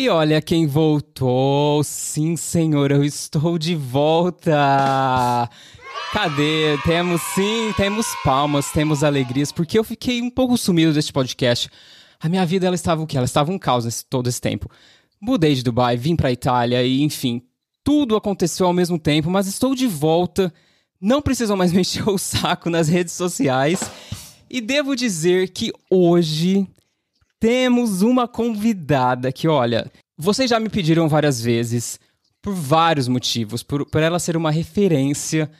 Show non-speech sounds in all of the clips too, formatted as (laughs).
E olha quem voltou. Sim, senhor, eu estou de volta. Cadê? Temos sim, temos palmas, temos alegrias, porque eu fiquei um pouco sumido deste podcast. A minha vida ela estava o quê? Ela estava um caos nesse, todo esse tempo. Mudei de Dubai, vim para Itália e enfim, tudo aconteceu ao mesmo tempo, mas estou de volta. Não precisam mais (laughs) me encher o saco nas redes sociais. E devo dizer que hoje temos uma convidada que, olha, vocês já me pediram várias vezes, por vários motivos, por, por ela ser uma referência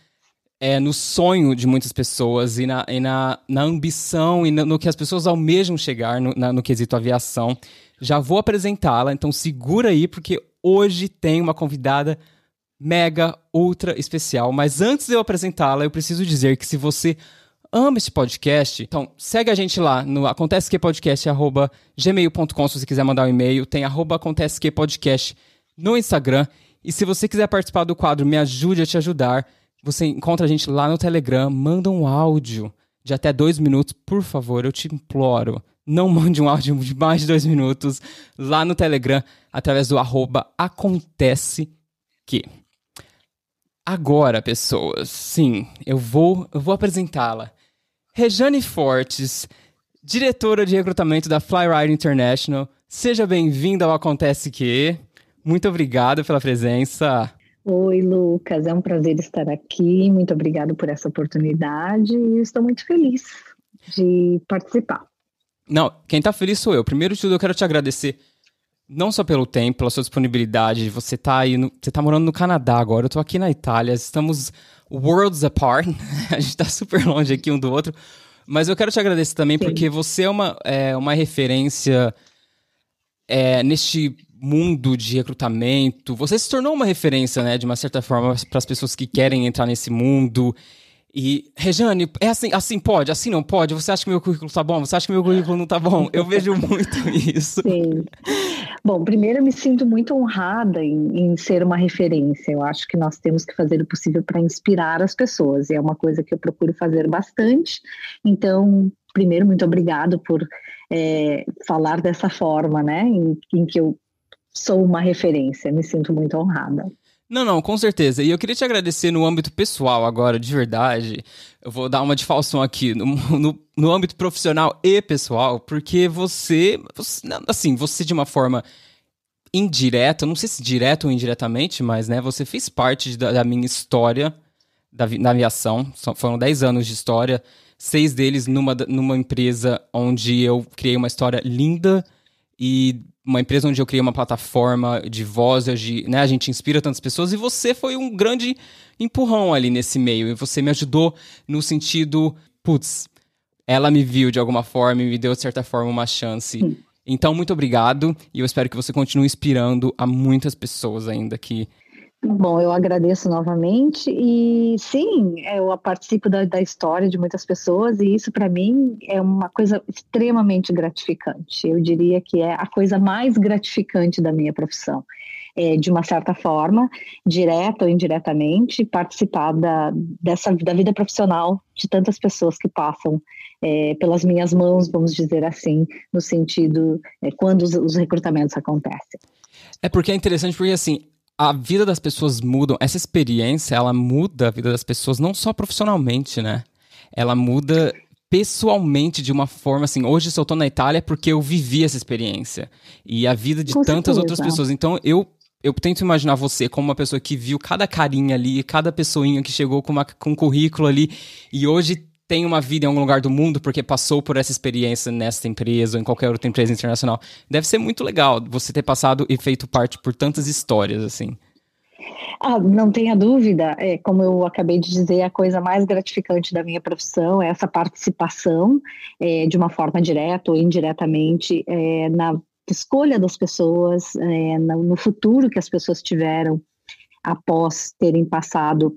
é, no sonho de muitas pessoas e na, e na, na ambição e no, no, que as pessoas almejam chegar no, na, no quesito aviação. Já vou apresentá-la, então segura aí, porque hoje tem uma convidada mega, ultra especial. Mas antes de eu apresentá-la, eu preciso dizer que se você ama esse podcast, então segue a gente lá no acontecequepodcast.gmail.com se você quiser mandar um e-mail. Tem arroba acontecequepodcast no Instagram. E se você quiser participar do quadro Me Ajude a Te Ajudar, você encontra a gente lá no Telegram. Manda um áudio de até dois minutos, por favor, eu te imploro. Não mande um áudio de mais de dois minutos lá no Telegram, através do arroba acontece que. Agora, pessoas, sim, eu vou, eu vou apresentá-la. Rejane Fortes, diretora de recrutamento da Flyride International. Seja bem-vinda ao Acontece Que. Muito obrigado pela presença. Oi, Lucas, é um prazer estar aqui. Muito obrigado por essa oportunidade e estou muito feliz de participar. Não, quem está feliz sou eu. Primeiro de tudo, eu quero te agradecer não só pelo tempo, pela sua disponibilidade. Você está aí, no, você tá morando no Canadá agora, eu estou aqui na Itália. Estamos worlds apart. (laughs) a gente tá super longe aqui um do outro. Mas eu quero te agradecer também Sim. porque você é uma, é, uma referência é, neste mundo de recrutamento. Você se tornou uma referência, né, de uma certa forma, para as pessoas que querem entrar nesse mundo. E, Rejane, é assim, assim pode, assim não pode? Você acha que meu currículo tá bom? Você acha que meu currículo não tá bom? Eu vejo muito (laughs) isso. Sim. Bom, primeiro eu me sinto muito honrada em, em, ser uma referência. Eu acho que nós temos que fazer o possível para inspirar as pessoas. E é uma coisa que eu procuro fazer bastante. Então, primeiro, muito obrigado por é, falar dessa forma, né? Em, em que eu sou uma referência. Me sinto muito honrada. Não, não, com certeza. E eu queria te agradecer no âmbito pessoal agora, de verdade. Eu vou dar uma de falsão aqui, no, no, no âmbito profissional e pessoal, porque você, você, assim, você de uma forma indireta, não sei se direto ou indiretamente, mas, né, você fez parte da, da minha história da, na aviação. Foram 10 anos de história, seis deles numa, numa empresa onde eu criei uma história linda e uma empresa onde eu criei uma plataforma de voz, de, né, a gente inspira tantas pessoas, e você foi um grande empurrão ali nesse meio, e você me ajudou no sentido, putz, ela me viu de alguma forma e me deu, de certa forma, uma chance. Então, muito obrigado, e eu espero que você continue inspirando a muitas pessoas ainda que Bom, eu agradeço novamente e sim, eu participo da, da história de muitas pessoas e isso para mim é uma coisa extremamente gratificante. Eu diria que é a coisa mais gratificante da minha profissão. É, de uma certa forma, direta ou indiretamente, participar da, dessa, da vida profissional de tantas pessoas que passam é, pelas minhas mãos, vamos dizer assim, no sentido é, quando os, os recrutamentos acontecem. É porque é interessante, porque assim, a vida das pessoas muda, essa experiência, ela muda a vida das pessoas não só profissionalmente, né? Ela muda pessoalmente de uma forma assim, hoje se eu tô na Itália é porque eu vivi essa experiência e a vida de Com tantas certeza. outras pessoas. Então eu eu tento imaginar você como uma pessoa que viu cada carinha ali, cada pessoinha que chegou com, uma, com um currículo ali e hoje tem uma vida em algum lugar do mundo porque passou por essa experiência nessa empresa ou em qualquer outra empresa internacional. Deve ser muito legal você ter passado e feito parte por tantas histórias assim. Ah, não tenha dúvida, é, como eu acabei de dizer, a coisa mais gratificante da minha profissão é essa participação é, de uma forma direta ou indiretamente é, na escolha das pessoas, é, no futuro que as pessoas tiveram após terem passado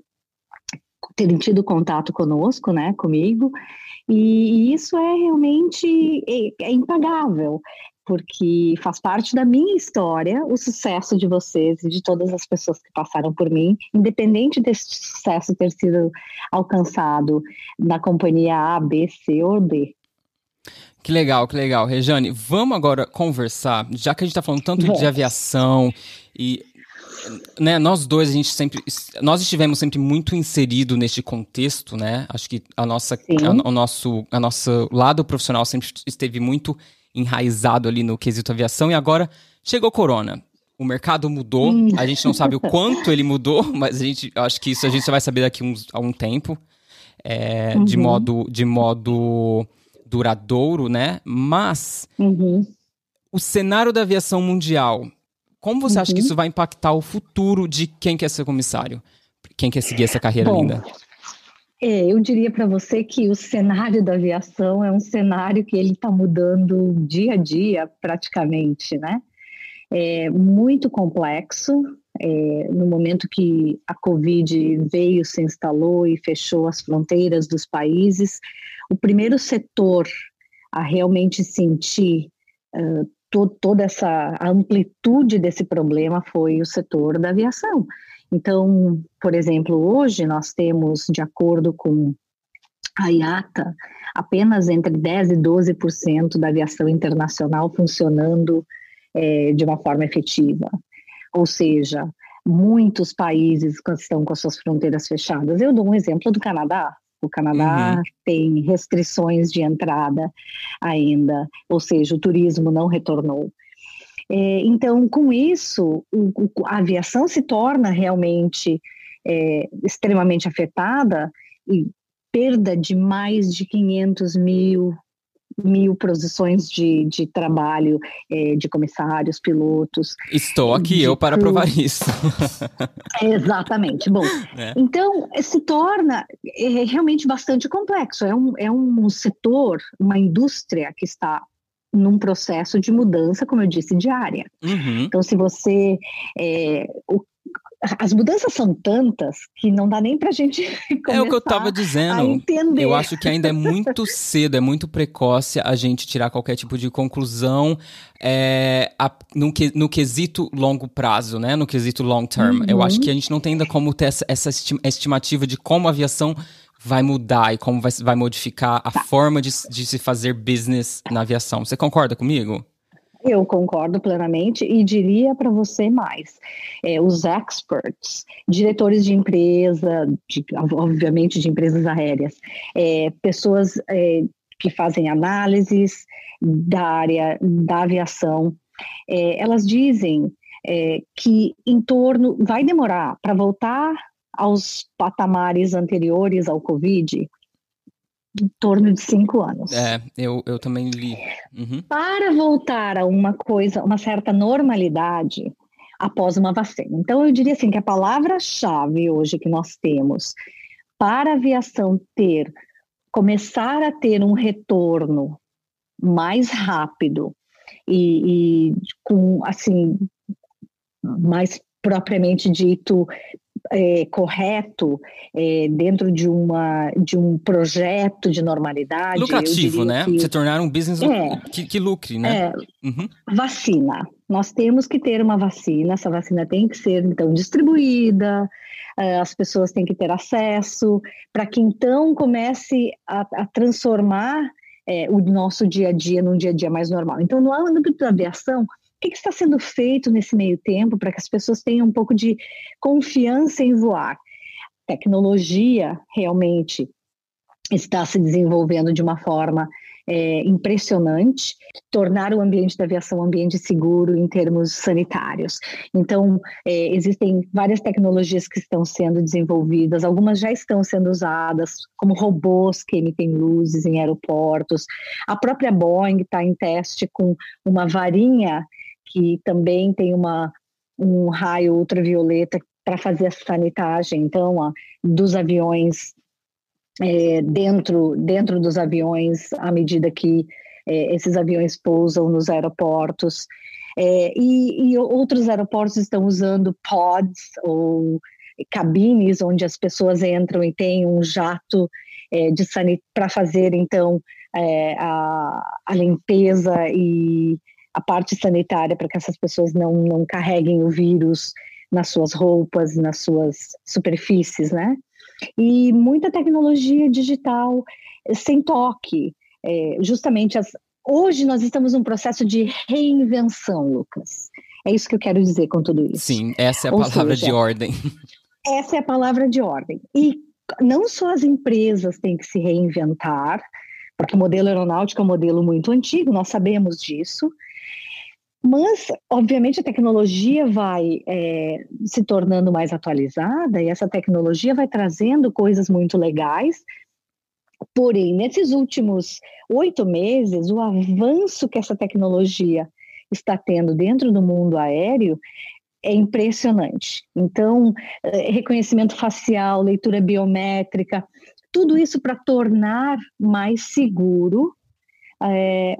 terem tido contato conosco, né, comigo, e, e isso é realmente é, é impagável, porque faz parte da minha história o sucesso de vocês e de todas as pessoas que passaram por mim, independente desse sucesso ter sido alcançado na companhia A, B, C ou D. Que legal, que legal. Rejane, vamos agora conversar, já que a gente está falando tanto de aviação e né, nós dois a gente sempre nós estivemos sempre muito inserido neste contexto, né? Acho que a nossa a, o nosso a nosso lado profissional sempre esteve muito enraizado ali no quesito aviação e agora chegou corona. O mercado mudou, hum. a gente não sabe o quanto ele mudou, (laughs) mas a gente acho que isso a gente vai saber daqui uns, a um tempo, é, uhum. de modo de modo duradouro, né? Mas uhum. o cenário da aviação mundial como você uhum. acha que uhum. isso vai impactar o futuro de quem quer ser comissário? Quem quer seguir essa carreira Bom, linda? É, eu diria para você que o cenário da aviação é um cenário que ele está mudando dia a dia, praticamente, né? É muito complexo. É, no momento que a Covid veio, se instalou e fechou as fronteiras dos países, o primeiro setor a realmente sentir uh, to, toda essa amplitude desse problema foi o setor da aviação. Então, por exemplo, hoje nós temos, de acordo com a IATA, apenas entre 10% e 12% da aviação internacional funcionando é, de uma forma efetiva. Ou seja, muitos países estão com as suas fronteiras fechadas. Eu dou um exemplo do Canadá. O Canadá uhum. tem restrições de entrada ainda, ou seja, o turismo não retornou. É, então, com isso, o, a aviação se torna realmente é, extremamente afetada e perda de mais de 500 mil mil posições de, de trabalho é, de comissários, pilotos. Estou aqui eu para provar isso. (laughs) (laughs) Exatamente. Bom, é. então se torna é, realmente bastante complexo. É um, é um setor, uma indústria que está num processo de mudança, como eu disse, diária. Uhum. Então, se você. É, o as mudanças são tantas que não dá nem para a gente (laughs) É o que eu estava dizendo. Eu acho que ainda é muito (laughs) cedo, é muito precoce a gente tirar qualquer tipo de conclusão é, a, no, que, no quesito longo prazo, né? No quesito long term. Uhum. Eu acho que a gente não tem ainda como ter essa, essa estimativa de como a aviação vai mudar e como vai, vai modificar a tá. forma de, de se fazer business na aviação. Você concorda comigo? Eu concordo plenamente e diria para você mais: é, os experts, diretores de empresa, de, obviamente de empresas aéreas, é, pessoas é, que fazem análises da área da aviação, é, elas dizem é, que em torno vai demorar para voltar aos patamares anteriores ao Covid em torno de cinco anos. É, eu, eu também li. Uhum. Para voltar a uma coisa, uma certa normalidade após uma vacina. Então, eu diria assim que a palavra-chave hoje que nós temos para a aviação ter, começar a ter um retorno mais rápido e, e com, assim, mais propriamente dito, é, correto é, dentro de, uma, de um projeto de normalidade. Lucrativo, né? Que, Se tornar um business é, que, que, lucre, né? É, uhum. Vacina. Nós temos que ter uma vacina, essa vacina tem que ser, então, distribuída, é, as pessoas têm que ter acesso, para que então comece a, a transformar é, o nosso dia a dia num dia a dia mais normal. Então, no âmbito da aviação, que, que está sendo feito nesse meio tempo para que as pessoas tenham um pouco de confiança em voar? Tecnologia realmente está se desenvolvendo de uma forma é, impressionante, tornar o ambiente da aviação um ambiente seguro em termos sanitários. Então, é, existem várias tecnologias que estão sendo desenvolvidas, algumas já estão sendo usadas, como robôs que emitem luzes em aeroportos. A própria Boeing está em teste com uma varinha que também tem uma, um raio ultravioleta para fazer a sanitagem, então, ó, dos aviões, é, dentro, dentro dos aviões, à medida que é, esses aviões pousam nos aeroportos. É, e, e, outros aeroportos estão usando pods ou cabines onde as pessoas entram e tem um jato é, para fazer então é, a, a limpeza e a parte sanitária para que essas pessoas não, não carreguem o vírus nas suas roupas, nas suas superfícies, né? E muita tecnologia digital sem toque. é, justamente as. Hoje nós estamos num processo de reinvenção, Lucas. É isso que eu quero dizer com tudo isso. Sim, essa é a Ou palavra seja, de ordem. Essa é a palavra de ordem. E não só as empresas têm que se reinventar, porque o modelo aeronáutico é um modelo muito antigo, nós sabemos disso, mas, obviamente, a tecnologia vai é, se tornando mais atualizada e essa tecnologia vai trazendo coisas muito legais. Porém, nesses últimos oito meses, o avanço que essa tecnologia está tendo dentro do mundo aéreo é impressionante. Então, é, reconhecimento facial, leitura biométrica, tudo isso para tornar mais seguro é,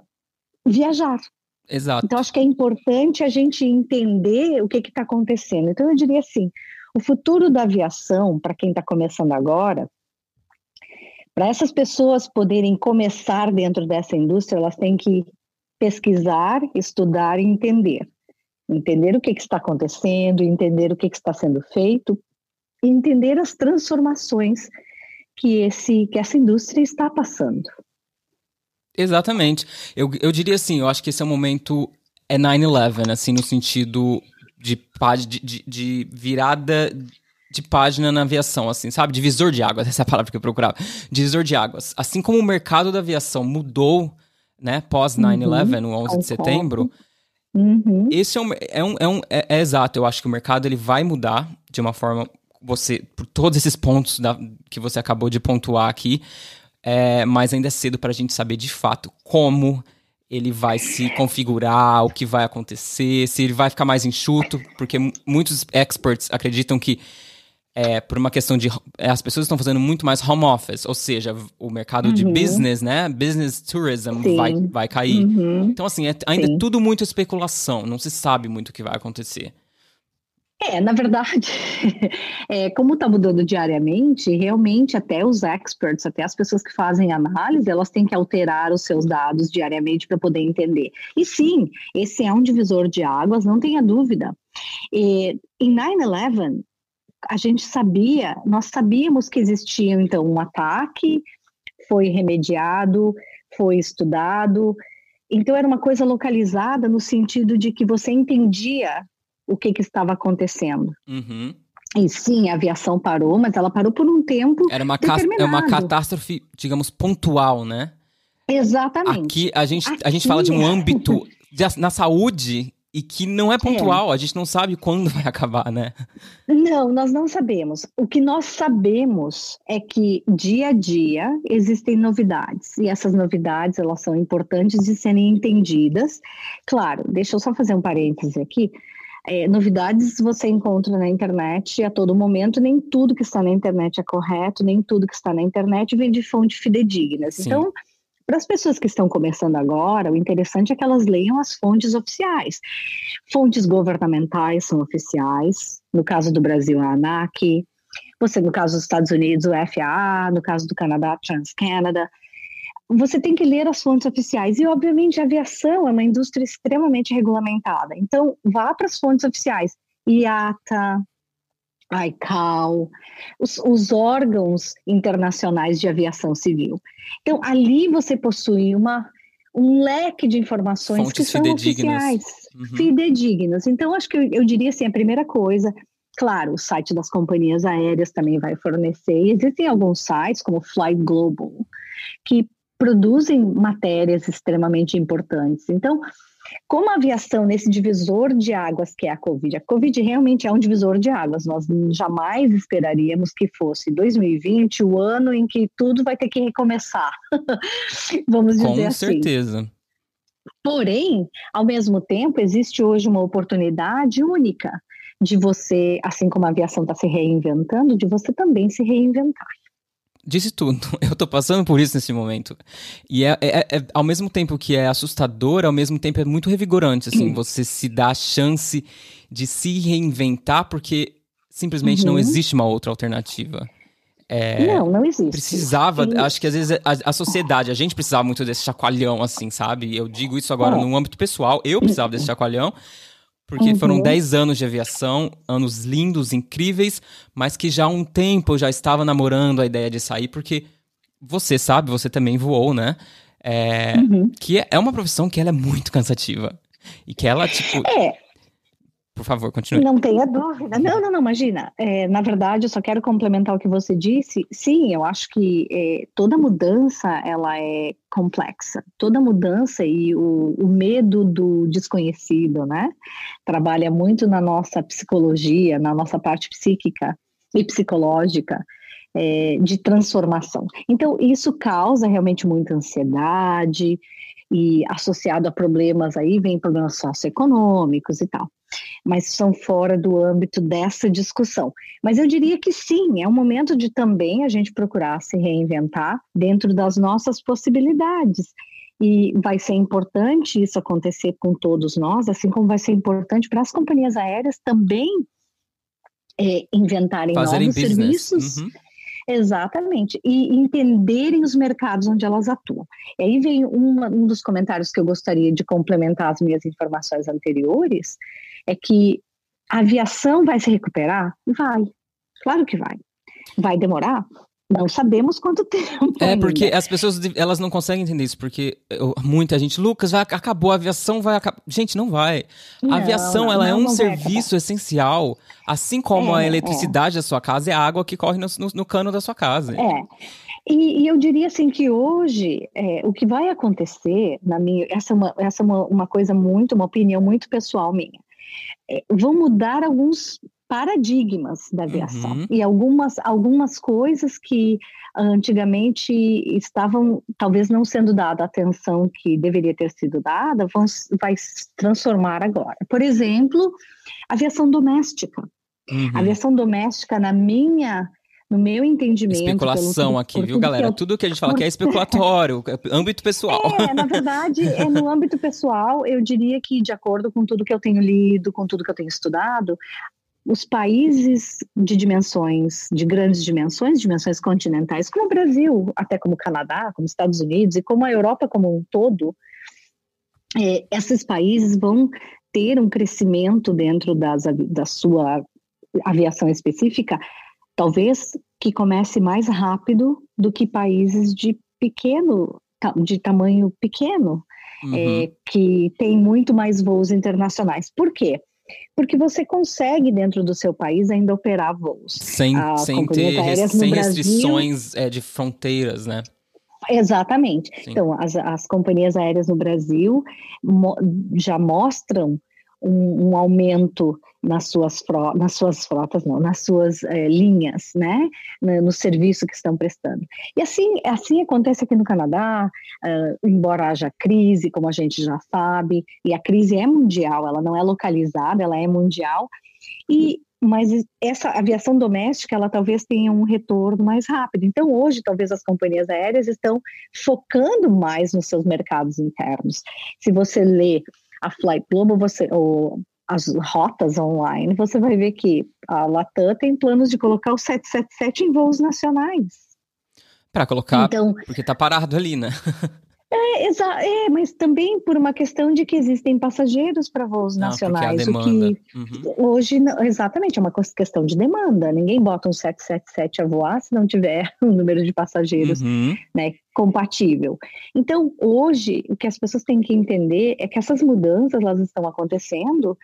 viajar. Exato. Então, acho que é importante a gente entender o que está acontecendo. Então, eu diria assim: o futuro da aviação, para quem está começando agora, para essas pessoas poderem começar dentro dessa indústria, elas têm que pesquisar, estudar e entender. Entender o que, que está acontecendo, entender o que, que está sendo feito, entender as transformações que, esse, que essa indústria está passando. Exatamente. Eu, eu diria assim, eu acho que esse é o momento é 9-11, assim, no sentido de, de, de, de virada de página na aviação, assim, sabe? Divisor de águas, (laughs) essa é a palavra que eu procurava. Divisor de águas. Assim como o mercado da aviação mudou, né, pós 9-11, uhum. no 11 de setembro, uhum. esse é um, é, um, é, um é, é, exato, eu acho que o mercado ele vai mudar de uma forma, você, por todos esses pontos da, que você acabou de pontuar aqui, é, mas ainda é cedo para a gente saber de fato como ele vai se configurar, o que vai acontecer, se ele vai ficar mais enxuto, porque muitos experts acreditam que é, por uma questão de é, as pessoas estão fazendo muito mais home office, ou seja, o mercado uhum. de business, né, business tourism vai, vai cair. Uhum. Então assim, é, ainda é tudo muito especulação, não se sabe muito o que vai acontecer. É, na verdade, (laughs) é, como está mudando diariamente, realmente até os experts, até as pessoas que fazem análise, elas têm que alterar os seus dados diariamente para poder entender. E sim, esse é um divisor de águas, não tenha dúvida. E, em 9-11, a gente sabia, nós sabíamos que existia então um ataque, foi remediado, foi estudado, então era uma coisa localizada no sentido de que você entendia o que, que estava acontecendo. Uhum. E sim, a aviação parou, mas ela parou por um tempo. Era uma, é uma catástrofe, digamos, pontual, né? Exatamente. Aqui a gente, Aqui... a gente fala de um âmbito de, na saúde e que não é pontual, é. a gente não sabe quando vai (laughs) acabar, né? Não, nós não sabemos. O que nós sabemos é que dia a dia existem novidades e essas novidades elas são importantes de serem entendidas. Claro, deixa eu só fazer um parêntese aqui. É, novidades você encontra na internet a todo momento, nem tudo que está na internet é correto, nem tudo que está na internet vem de fontes fidedignas. Sim. Então, para as pessoas que estão começando agora, o interessante é que elas leiam as fontes oficiais. Fontes governamentais são oficiais, no caso do Brasil, a ANAC, você, no caso dos Estados Unidos, o FAA, no caso do Canadá, TransCanada você tem que ler as fontes oficiais. E, obviamente, a aviação é uma indústria extremamente regulamentada. Então, vá para as fontes oficiais. IATA, ICAO, os, os, órgãos internacionais de aviação civil. Então, ali você possui uma, um leque de informações Fontes que são oficiais, uhum. fidedignas. Então, acho que eu, eu diria assim, a primeira coisa, claro, o site das companhias aéreas também vai fornecer. Existem alguns sites, como Flight Global, que produzem matérias extremamente importantes. Então, como a aviação nesse divisor de águas que é a Covid, a Covid realmente é um divisor de águas. Nós jamais esperaríamos que fosse 2020 o ano em que tudo vai ter que recomeçar. (laughs) Vamos dizer Com assim. Com certeza. Porém, ao mesmo tempo, existe hoje uma oportunidade única de você, assim como a aviação está se reinventando, de você também se reinventar disse tudo. (laughs) Eu tô passando por isso nesse momento. E é, é, é, ao mesmo tempo que é assustador, ao mesmo tempo é muito revigorante, assim, (clears throat) você se dá a chance de se reinventar, porque simplesmente uhum. não existe uma outra alternativa. É, não, não existe. Precisava, acho que às vezes a, a, sociedade, a gente precisava muito desse chacoalhão, assim, sabe? Eu digo isso agora é. no âmbito pessoal, eu precisava desse (clears throat) chacoalhão, porque uhum. foram 10 anos de aviação, anos lindos, incríveis, mas que já há um tempo eu já estava namorando a ideia de sair, porque você sabe, você também voou, né? É, uhum. Que é, é uma profissão que ela é muito cansativa. E que ela, tipo. É. Por favor, continue. Não tenha dúvida. Não, não, não, imagina. É, na verdade, eu só quero complementar o que você disse. Sim, eu acho que é, toda mudança, ela é complexa. Toda mudança e o, o medo do desconhecido, né? Trabalha muito na nossa psicologia, na nossa parte psíquica e psicológica. É, de transformação. Então, isso causa realmente muita ansiedade, e associado a problemas aí vem problemas socioeconômicos e tal mas são fora do âmbito dessa discussão. Mas eu diria que sim, é um momento de também a gente procurar se reinventar dentro das nossas possibilidades. E vai ser importante isso acontecer com todos nós, assim como vai ser importante para as companhias aéreas também é, inventarem Fazerem novos business. serviços. Uhum. Exatamente, e entenderem os mercados onde elas atuam. E aí vem uma, um dos comentários que eu gostaria de complementar as minhas informações anteriores, é que a aviação vai se recuperar? Vai, claro que vai. Vai demorar? Não sabemos quanto (laughs) tempo. É ainda. porque as pessoas elas não conseguem entender isso, porque muita gente, Lucas, vai, acabou, a aviação vai acabar. Gente, não vai. Não, a aviação não, ela é não, é um serviço essencial, assim como é, a eletricidade é. da sua casa é a água que corre no, no, no cano da sua casa. É. E, e, eu diria assim que hoje é, o que vai acontecer, na minha, essa é, uma, essa é uma, uma coisa muito, uma opinião muito pessoal minha. É, vão mudar alguns paradigmas da aviação uhum. e algumas algumas coisas que antigamente estavam talvez não sendo dada a atenção que deveria ter sido dada vão vai se transformar agora por exemplo aviação doméstica uhum. aviação doméstica na minha no meu entendimento. Especulação pelo, aqui, viu, galera? Eu, Tudo que a gente fala aqui é (laughs) especulatório, é âmbito pessoal. É, na verdade, é no âmbito pessoal, eu diria que, de acordo com tudo que eu tenho lido, com tudo que eu tenho estudado, os países de dimensões, de grandes dimensões, dimensões continentais, como o Brasil, até como o Canadá, como os Estados Unidos e como a Europa como um todo, é, esses países vão ter um crescimento dentro das, da sua aviação específica talvez que comece mais rápido do que países de pequeno, de tamanho pequeno, uhum. é, que tem muito mais voos internacionais. Por quê? Porque você consegue, dentro do seu país, ainda operar voos. Sem, sem ter sem restrições é, de fronteiras, né? Exatamente. Sim. Então, as, as companhias aéreas no Brasil mo já mostram um, um aumento nas suas, nas suas frotas, não, nas suas é, linhas, né, no serviço que estão prestando. E assim, assim acontece aqui no Canadá, uh, embora haja crise, como a gente já sabe, e a crise é mundial, ela não é localizada, ela é mundial, e mas essa aviação doméstica, ela talvez tenha um retorno mais rápido. Então, hoje, talvez as companhias aéreas estão focando mais nos seus mercados internos. Se você lê a Flight Global, você, ou as rotas online, você vai ver que a Latam tem planos de colocar o 777 em voos nacionais. Para colocar, então, porque está parado ali, né? (laughs) É, é, mas também por uma questão de que existem passageiros para voos Não, nacionais. É o que uhum. hoje, exatamente, é uma questão de demanda. Ninguém bota um 777 a voar se não tiver (laughs) um número de passageiros uhum. né, compatível. Então, hoje, o que as pessoas têm que entender é que essas mudanças elas estão acontecendo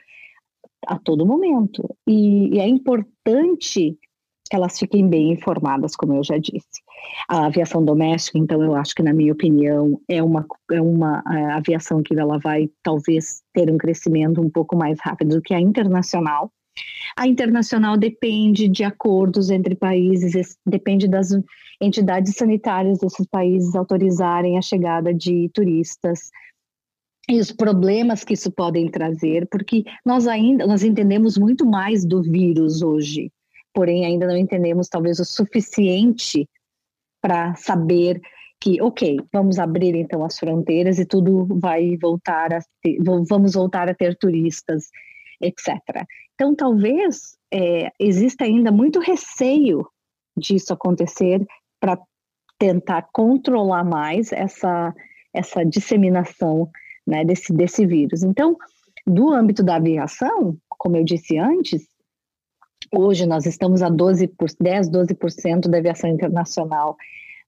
a todo momento. E, e é importante que elas fiquem bem informadas, como eu já disse. A aviação doméstica, então, eu acho que, na minha opinião, é uma, é uma aviação que ela vai talvez ter um crescimento um pouco mais rápido do que a internacional. A internacional depende de acordos entre países, depende das entidades sanitárias desses países autorizarem a chegada de turistas e os problemas que isso podem trazer, porque nós ainda nós entendemos muito mais do vírus hoje porém ainda não entendemos talvez o suficiente para saber que, ok, vamos abrir então as fronteiras e tudo vai voltar a ter, vamos voltar a ter turistas, etc. Então, talvez é, exista ainda muito receio disso acontecer para tentar controlar mais essa, essa disseminação né, desse, desse vírus. Então, do âmbito da aviação, como eu disse antes, Hoje nós estamos a 12 por, 10, 12% da aviação internacional,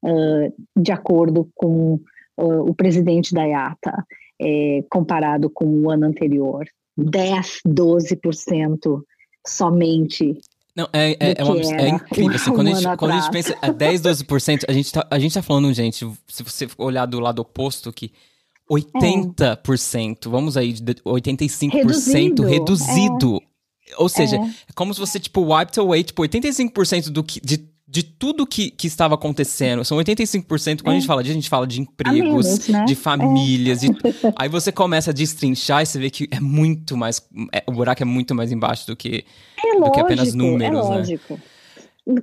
uh, de acordo com o, o presidente da IATA, é, comparado com o ano anterior. 10, 12% somente não, é, é, é, uma, é incrível. Assim, quando, a gente, quando, a gente, pensa a 10, 12%, a gente, tá, a gente tá falando, gente, se você olhar do lado oposto, que 80%, é. vamos aí, 85% reduzido. reduzido. É. Ou seja, é. é. como se você, tipo, wiped away, tipo, 85% do que, de de tudo que, que estava acontecendo. São 85%. Quando é. a gente fala disso, a gente fala de empregos, menos, né? de famílias. É. De... (laughs) Aí você começa a destrinchar e você vê que é muito mais. É, o buraco é muito mais embaixo do que, é do que apenas números, é lógico. Né?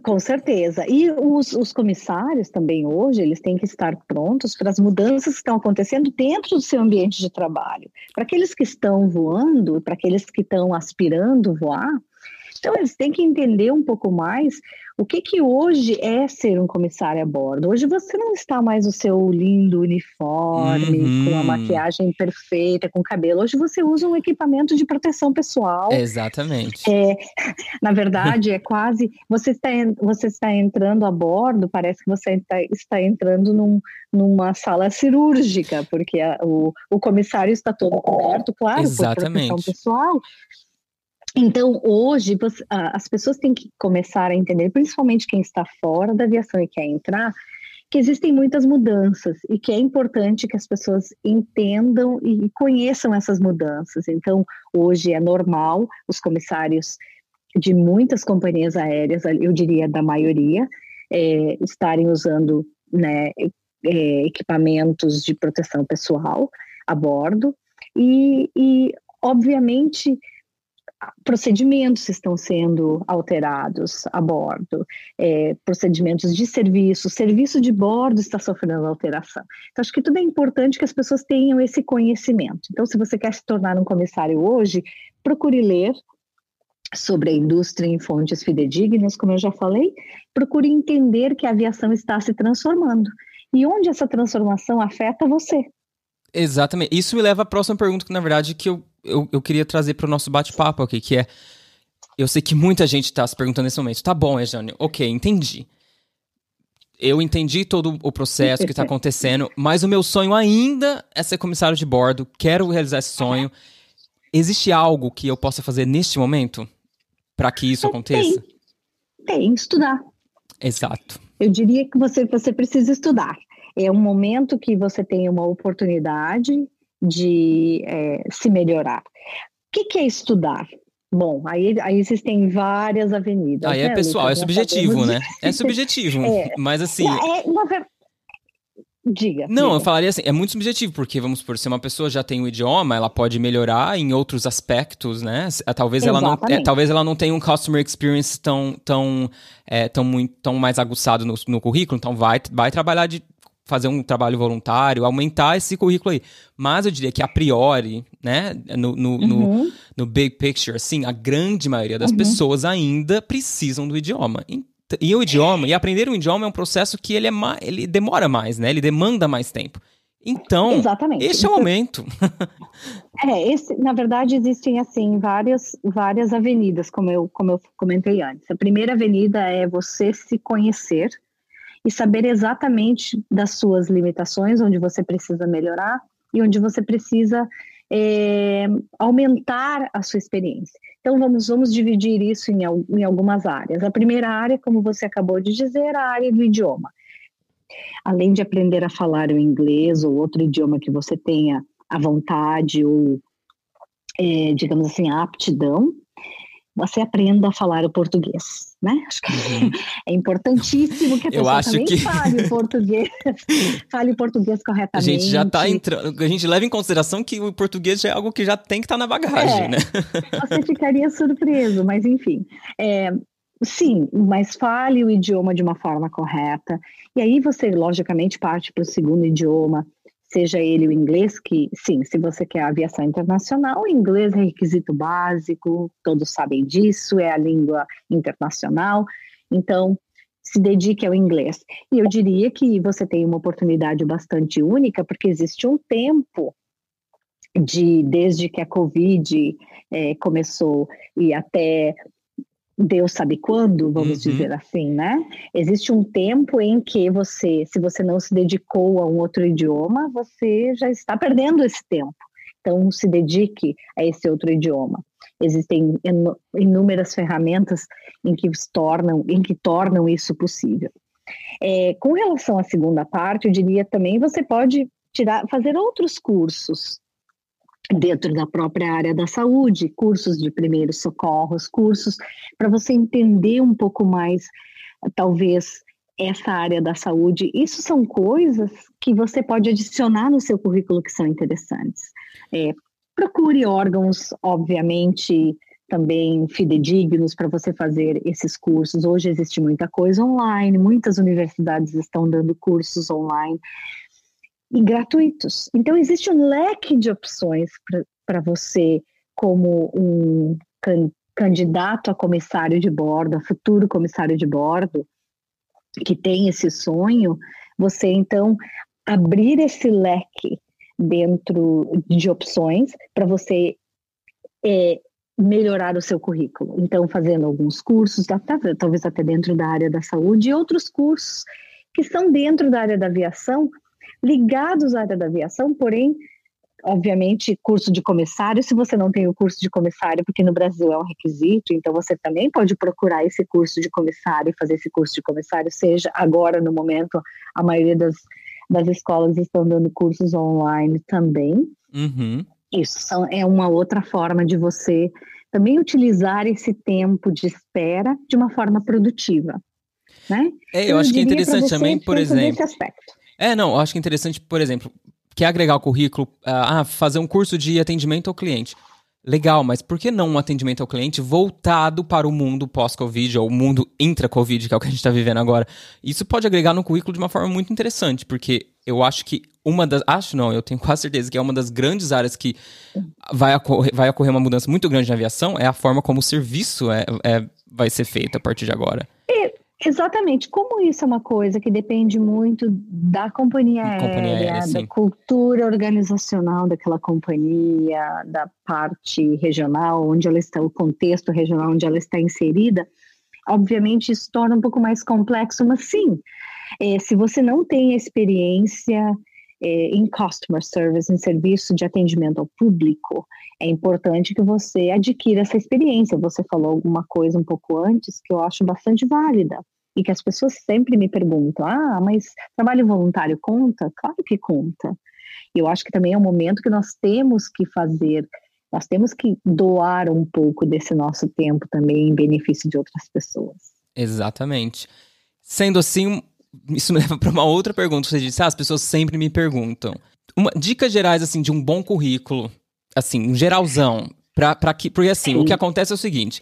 Com certeza. E os, os comissários também hoje, eles têm que estar prontos para as mudanças que estão acontecendo dentro do seu ambiente de trabalho. Para aqueles que estão voando, para aqueles que estão aspirando voar, então, eles têm que entender um pouco mais o que, que hoje é ser um comissário a bordo. Hoje você não está mais o seu lindo uniforme, uhum. com a maquiagem perfeita, com o cabelo. Hoje você usa um equipamento de proteção pessoal. Exatamente. É, (laughs) na verdade, é quase. Você está, você está entrando a bordo, parece que você está, está entrando num, numa sala cirúrgica, porque a, o, o comissário está todo coberto, claro, Exatamente. por proteção pessoal então, hoje, as pessoas têm que começar a entender, principalmente quem está fora da aviação e quer entrar, que existem muitas mudanças e que é importante que as pessoas entendam e conheçam essas mudanças. Então, hoje é normal os comissários de muitas companhias aéreas, eu diria da maioria, é, estarem usando né, é, equipamentos de proteção pessoal a bordo e, e obviamente, procedimentos estão sendo alterados a bordo, é, procedimentos de serviço, serviço de bordo está sofrendo alteração. Então, acho que tudo é importante que as pessoas tenham esse conhecimento. Então, se você quer se tornar um comissário hoje, procure ler sobre a indústria em fontes fidedignas, como eu já falei, procure entender que a aviação está se transformando e onde essa transformação afeta você. Exatamente. Isso me leva à próxima pergunta, que na verdade que eu eu, eu queria trazer para o nosso bate-papo aqui, que é. Eu sei que muita gente está se perguntando nesse momento. Tá bom, Ejane, ok, entendi. Eu entendi todo o processo que está (laughs) acontecendo, mas o meu sonho ainda é ser comissário de bordo. Quero realizar esse sonho. Existe algo que eu possa fazer neste momento para que isso aconteça? Tem, tem, estudar. Exato. Eu diria que você, você precisa estudar. É um momento que você tem uma oportunidade de é, se melhorar. O que, que, é estudar? Bom, aí, aí existem várias avenidas. Aí é né, pessoal, é subjetivo, né? É subjetivo. É, mas assim. É, ver... Diga. Não, diga. eu falaria assim, é muito subjetivo, porque vamos por se uma pessoa já tem o idioma, ela pode melhorar em outros aspectos, né? Talvez ela não, é, talvez ela não tenha um customer experience tão tão é, tão muito tão mais aguçado no, no currículo, então vai vai trabalhar de fazer um trabalho voluntário, aumentar esse currículo aí. Mas eu diria que a priori, né, no, no, uhum. no, no, big picture, assim, a grande maioria das uhum. pessoas ainda precisam do idioma. E o idioma, e aprender um idioma é um processo que ele, é mais, ele demora mais, né? Ele demanda mais tempo. Então, Exatamente. este é o momento. (laughs) é, esse, na verdade, existem assim várias, várias avenidas, como eu, como eu comentei antes. A primeira avenida é você se conhecer, e saber exatamente das suas limitações, onde você precisa melhorar e onde você precisa é, aumentar a sua experiência. Então vamos, vamos dividir isso em, em algumas áreas. A primeira área, como você acabou de dizer, é a área do idioma. Além de aprender a falar o inglês ou outro idioma que você tenha a vontade ou, é, digamos assim, a aptidão, você aprenda a falar o português, né? Acho que uhum. (laughs) é importantíssimo que a pessoa também que... (laughs) fale o português, (laughs) fale o português corretamente. A gente já está entrando, a gente leva em consideração que o português já é algo que já tem que estar tá na bagagem, é, né? Você ficaria surpreso, mas enfim. É, sim, mas fale o idioma de uma forma correta. E aí você, logicamente, parte para o segundo idioma seja ele o inglês, que sim, se você quer aviação internacional, o inglês é requisito básico, todos sabem disso, é a língua internacional, então se dedique ao inglês. E eu diria que você tem uma oportunidade bastante única, porque existe um tempo de desde que a Covid é, começou e até Deus sabe quando, vamos uhum. dizer assim, né? Existe um tempo em que você, se você não se dedicou a um outro idioma, você já está perdendo esse tempo. Então, se dedique a esse outro idioma. Existem inúmeras ferramentas em que tornam, em que tornam isso possível. É, com relação à segunda parte, eu diria também você pode tirar, fazer outros cursos dentro da própria área da saúde, cursos de primeiros socorros, cursos para você entender um pouco mais, talvez, essa área da saúde. Isso são coisas que você pode adicionar no seu currículo que são interessantes. É, procure órgãos, obviamente, também fidedignos para você fazer esses cursos. Hoje existe muita coisa online, muitas universidades estão dando cursos online e gratuitos. Então, existe um leque de opções para você, como um can, candidato a comissário de bordo, a futuro comissário de bordo, que tem esse sonho, você então abrir esse leque dentro de opções para você é, melhorar o seu currículo. Então, fazendo alguns cursos, talvez até dentro da área da saúde, e outros cursos que são dentro da área da aviação, ligados à área da aviação, porém, obviamente, curso de comissário, se você não tem o curso de comissário, porque no Brasil é um requisito, então você também pode procurar esse curso de comissário e fazer esse curso de comissário, seja agora, no momento, a maioria das, das escolas estão dando cursos online também. Uhum. Isso são, é uma outra forma de você também utilizar esse tempo de espera de uma forma produtiva. Né? É, eu, eu acho que é interessante também, por exemplo. É, não, eu acho que é interessante, por exemplo, quer agregar ao currículo, ah, ah, fazer um curso de atendimento ao cliente. Legal, mas por que não um atendimento ao cliente voltado para o mundo pós-Covid, ou o mundo intra-Covid, que é o que a gente está vivendo agora? Isso pode agregar no currículo de uma forma muito interessante, porque eu acho que uma das. Acho não, eu tenho (laughs) quase certeza que é uma das grandes áreas que vai ocorrer, vai ocorrer uma mudança muito grande na aviação, é a forma como o serviço é, é vai ser feito a partir de agora. Exatamente. Como isso é uma coisa que depende muito da companhia aérea, companhia aérea da cultura organizacional daquela companhia, da parte regional, onde ela está, o contexto regional onde ela está inserida, obviamente isso torna um pouco mais complexo, mas sim, é, se você não tem experiência é, em customer service, em serviço de atendimento ao público, é importante que você adquira essa experiência. Você falou alguma coisa um pouco antes que eu acho bastante válida e que as pessoas sempre me perguntam: ah, mas trabalho voluntário conta? Claro que conta. Eu acho que também é um momento que nós temos que fazer, nós temos que doar um pouco desse nosso tempo também em benefício de outras pessoas. Exatamente. Sendo assim, isso me leva para uma outra pergunta. Você disse, ah, as pessoas sempre me perguntam. Uma, dicas gerais, assim, de um bom currículo, assim, um geralzão, pra que, porque assim, Sim. o que acontece é o seguinte,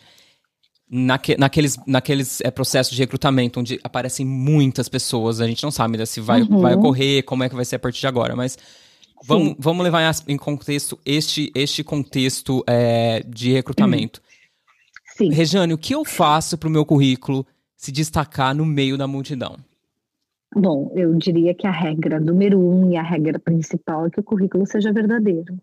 naque, naqueles, naqueles é, processos de recrutamento onde aparecem muitas pessoas, a gente não sabe ainda se vai, uhum. vai ocorrer, como é que vai ser a partir de agora, mas vamos, vamos levar em contexto este, este contexto é, de recrutamento. Sim. Rejane, o que eu faço para o meu currículo se destacar no meio da multidão? Bom, eu diria que a regra número um e a regra principal é que o currículo seja verdadeiro.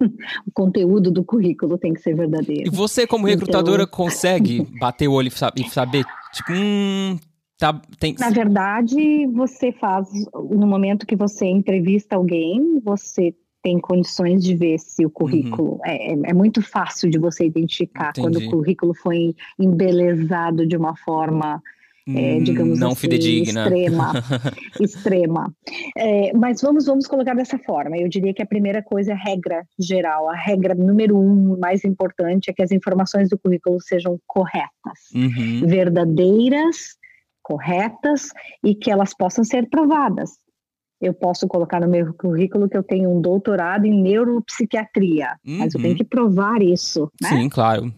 (laughs) o conteúdo do currículo tem que ser verdadeiro. E você, como recrutadora, então... (laughs) consegue bater o olho e saber, tipo, hum, tá, tem... Na verdade, você faz, no momento que você entrevista alguém, você tem condições de ver se o currículo uhum. é, é, é muito fácil de você identificar Entendi. quando o currículo foi embelezado de uma forma é, digamos não assim, fidedigna. extrema, (laughs) extrema. É, mas vamos, vamos colocar dessa forma. Eu diria que a primeira coisa é a regra geral. A regra número um, mais importante, é que as informações do currículo sejam corretas, uhum. verdadeiras, corretas e que elas possam ser provadas. Eu posso colocar no meu currículo que eu tenho um doutorado em neuropsiquiatria, uhum. mas eu tenho uhum. que provar isso. Né? Sim, claro.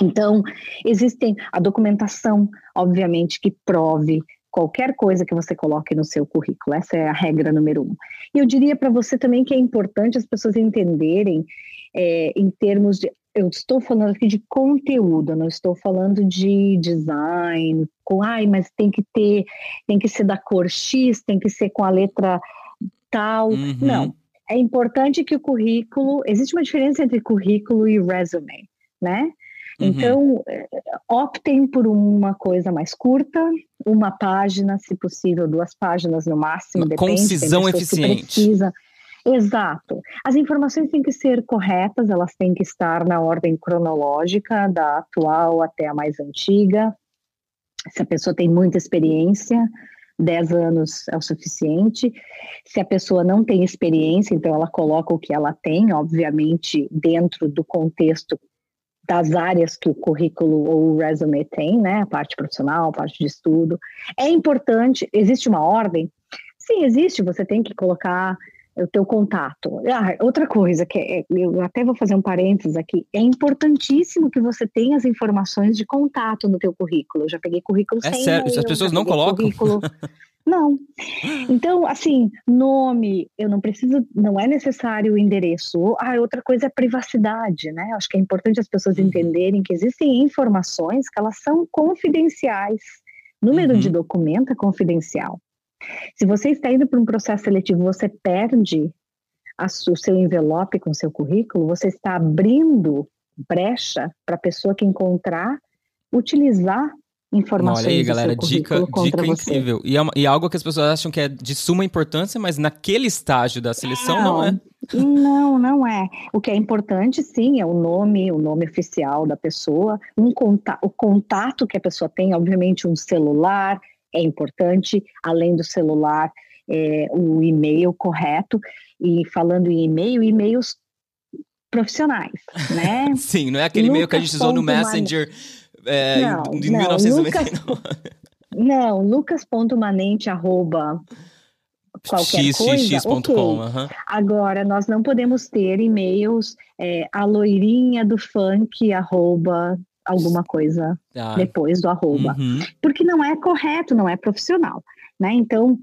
Então, existem a documentação, obviamente, que prove qualquer coisa que você coloque no seu currículo. Essa é a regra número um. E eu diria para você também que é importante as pessoas entenderem é, em termos de. Eu estou falando aqui de conteúdo, não estou falando de design, com ai, mas tem que ter, tem que ser da cor X, tem que ser com a letra tal. Uhum. Não. É importante que o currículo. Existe uma diferença entre currículo e resume, né? Uhum. Então, é, optem por uma coisa mais curta, uma página, se possível, duas páginas no máximo. Uma concisão eficiente. Precisa. Exato. As informações têm que ser corretas, elas têm que estar na ordem cronológica, da atual até a mais antiga. Se a pessoa tem muita experiência, 10 anos é o suficiente. Se a pessoa não tem experiência, então ela coloca o que ela tem, obviamente, dentro do contexto das áreas que o currículo ou o resume tem, né? A parte profissional, a parte de estudo. É importante, existe uma ordem? Sim, existe, você tem que colocar o teu contato. Ah, outra coisa que é, eu até vou fazer um parênteses aqui, é importantíssimo que você tenha as informações de contato no teu currículo. Eu já peguei currículo é sem sério, as pessoas não colocam. (laughs) Não. Então, assim, nome, eu não preciso, não é necessário o endereço. Ah, outra coisa é privacidade, né? Acho que é importante as pessoas uhum. entenderem que existem informações que elas são confidenciais. Número uhum. de documento é confidencial. Se você está indo para um processo seletivo, você perde a, o seu envelope com o seu currículo, você está abrindo brecha para a pessoa que encontrar utilizar informações. Olha aí, galera, dica, dica incrível. E, é uma, e, algo que as pessoas acham que é de suma importância, mas naquele estágio da seleção não, não é. Não, não é. O que é importante, sim, é o nome, o nome oficial da pessoa, um contato, o contato que a pessoa tem, obviamente, um celular, é importante, além do celular, é, o e-mail correto. E falando em e-mail, e-mails profissionais, né? (laughs) Sim, não é aquele e-mail que a gente usou no Messenger é, não, em não, 1999. (laughs) Lucas, não, lucas.manente, arroba qualquer x, coisa, x, ok. Com, Agora, nós não podemos ter e-mails é, a loirinha do funk, arroba alguma coisa ah. depois do arroba. Uhum. Porque não é correto, não é profissional, né? Então,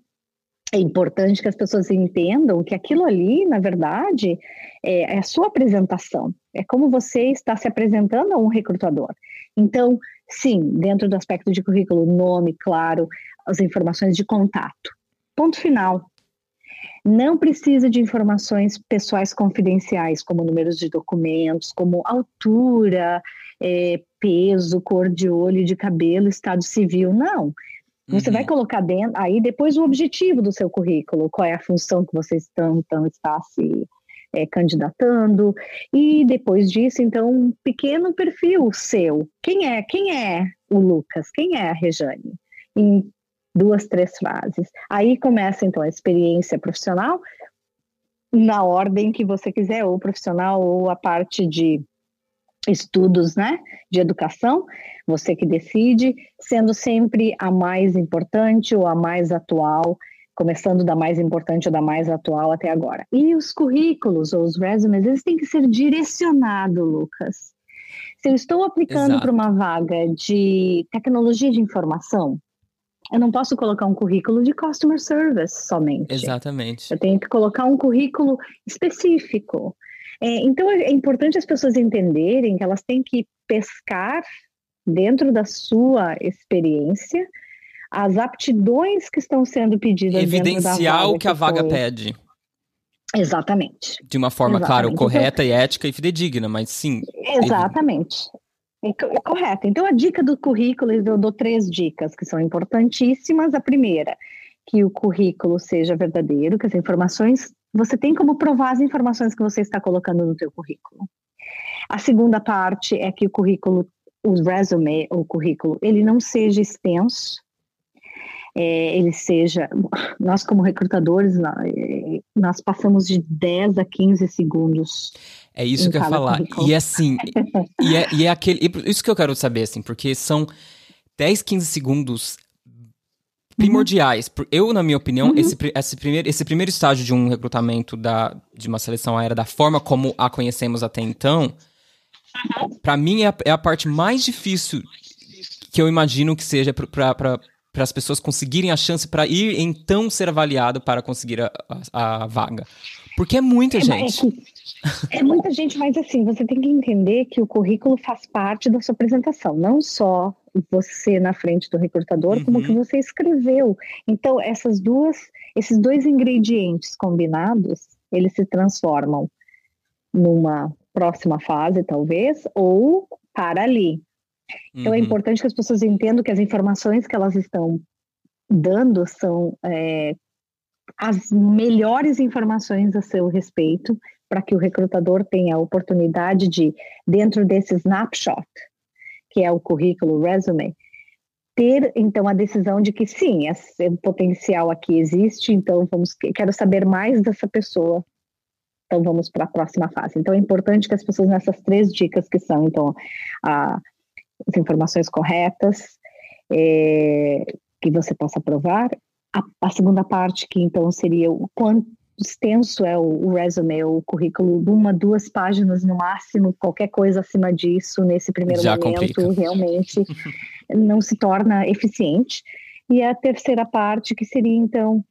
é importante que as pessoas entendam que aquilo ali, na verdade, é, é a sua apresentação. É como você está se apresentando a um recrutador. Então, sim, dentro do aspecto de currículo, nome, claro, as informações de contato. Ponto final. Não precisa de informações pessoais confidenciais, como números de documentos, como altura, é, peso, cor de olho, de cabelo, estado civil. Não. Você uhum. vai colocar dentro, aí depois o objetivo do seu currículo, qual é a função que você está, então, está se é, candidatando, e depois disso, então, um pequeno perfil seu. Quem é? Quem é o Lucas? Quem é a Rejane? Em duas, três frases. Aí começa, então, a experiência profissional, na ordem que você quiser, ou profissional, ou a parte de estudos, né, de educação, você que decide, sendo sempre a mais importante ou a mais atual, começando da mais importante ou da mais atual até agora. E os currículos ou os resumes, eles têm que ser direcionados, Lucas. Se eu estou aplicando para uma vaga de tecnologia de informação, eu não posso colocar um currículo de customer service somente. Exatamente. Eu tenho que colocar um currículo específico. É, então é importante as pessoas entenderem que elas têm que pescar dentro da sua experiência as aptidões que estão sendo pedidas evidenciar o que, que a vaga foi. pede exatamente de uma forma exatamente. claro então correta então, e ética e fidedigna mas sim exatamente é, é correto então a dica do currículo eu dou três dicas que são importantíssimas a primeira que o currículo seja verdadeiro que as informações você tem como provar as informações que você está colocando no teu currículo. A segunda parte é que o currículo, o resume, o currículo, ele não seja extenso, é, ele seja, nós como recrutadores, nós passamos de 10 a 15 segundos. É isso que eu ia falar. Currículo. E assim, e, é, e é aquele, isso que eu quero saber, assim, porque são 10, 15 segundos primordiais. Eu, na minha opinião, uhum. esse, esse, primeiro, esse primeiro estágio de um recrutamento da, de uma seleção aérea, da forma como a conhecemos até então, uhum. para mim é a, é a, parte mais difícil que eu imagino que seja para as pessoas conseguirem a chance para ir então ser avaliado para conseguir a, a, a vaga. Porque é muita é, gente. É, é muita gente, mas assim, você tem que entender que o currículo faz parte da sua apresentação, não só você na frente do recrutador, uhum. como que você escreveu. Então, essas duas, esses dois ingredientes combinados, eles se transformam numa próxima fase, talvez, ou para ali. Então é Uhum. importante que as pessoas entendam que as informações que elas estão dando são é, as melhores informações a seu respeito, para que o recrutador tenha a oportunidade de, dentro desse snapshot, que é o currículo, o resume, ter então a decisão de que sim, esse potencial aqui existe, então vamos quero saber mais dessa pessoa. Então vamos para a próxima fase. Então é importante que as pessoas nessas três dicas que são então a, as informações corretas, é, que você possa provar. A, a, segunda parte que então seria o quanto extenso é o, o resume, o currículo, uma, duas páginas no máximo, qualquer coisa acima disso nesse primeiro Já momento complica. realmente não se torna eficiente. E a terceira parte que seria então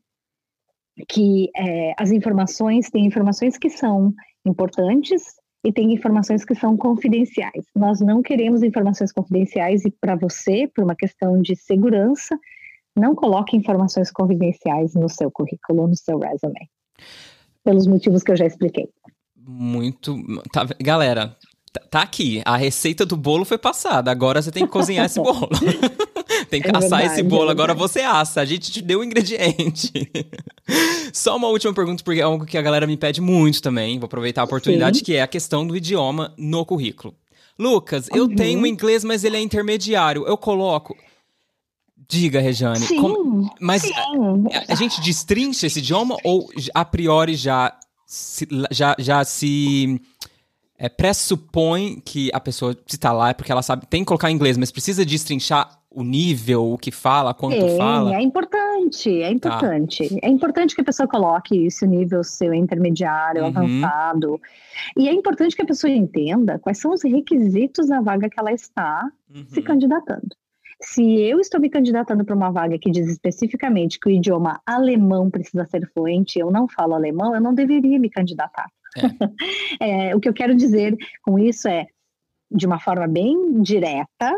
que é, as informações tem informações que são importantes e tem informações que são confidenciais. Nós não queremos informações confidenciais e para você, por uma questão de segurança, não coloque informações confidenciais no seu currículo, no seu resume. Pelos motivos que eu já expliquei. Muito. Tá, galera, tá, tá aqui. A receita do bolo foi passada. Agora você tem que cozinhar esse bolo. (laughs) tem que É assar verdade, esse bolo. é Agora você assa. A gente te deu o ingrediente. (laughs) Só uma última pergunta, porque é algo que a galera me pede muito também. Vou aproveitar a oportunidade, Sim. que é a questão do idioma no currículo. Lucas, eu Uhum. tenho inglês, mas ele é intermediário. Eu coloco. Diga, Rejane. Sim, como- Mas sim. a, a gente destrincha esse idioma ou a priori já se, já, já se é, pressupõe que a pessoa se tá lá é porque ela sabe, tem que colocar em inglês, mas precisa destrinchar o nível, o que fala, quanto Sim, fala? é importante, é importante. É importante que a pessoa coloque esse nível seu intermediário, Uhum. avançado. E é importante que a pessoa entenda quais são os requisitos da vaga que ela está se Uhum. candidatando. Se eu estou me candidatando para uma vaga que diz especificamente que o idioma alemão precisa ser fluente, eu não falo alemão, eu não deveria me candidatar. (laughs) É, o que eu quero dizer com isso é, de uma forma bem direta,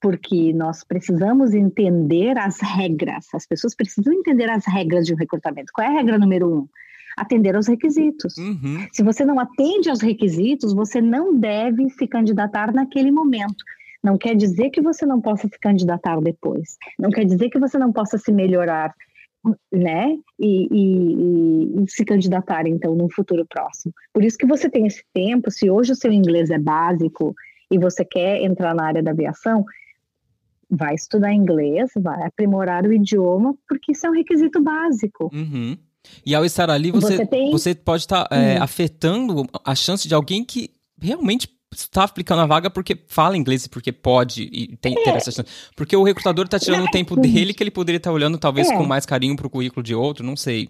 porque nós precisamos entender as regras. As pessoas precisam entender as regras de um recrutamento. Qual é a regra número um? Atender aos requisitos. Uhum. Se você não atende aos requisitos, você não deve se candidatar naquele momento. Não quer dizer que você não possa se candidatar depois. Não quer dizer que você não possa se melhorar, né? E, e- e se candidatar, então, num futuro próximo. Por isso que você tem esse tempo. Se hoje o seu inglês é básico e você quer entrar na área da aviação, vai estudar inglês, vai aprimorar o idioma, porque isso é um requisito básico. Uhum. E ao estar ali, você, Você tem- você pode estar é, Hum. afetando a chance de alguém que realmente está aplicando a vaga porque fala inglês e porque pode e tem É. ter essa chance. Porque o recrutador está tirando o tempo dele que ele poderia estar olhando talvez É. com mais carinho para o currículo de outro, não sei.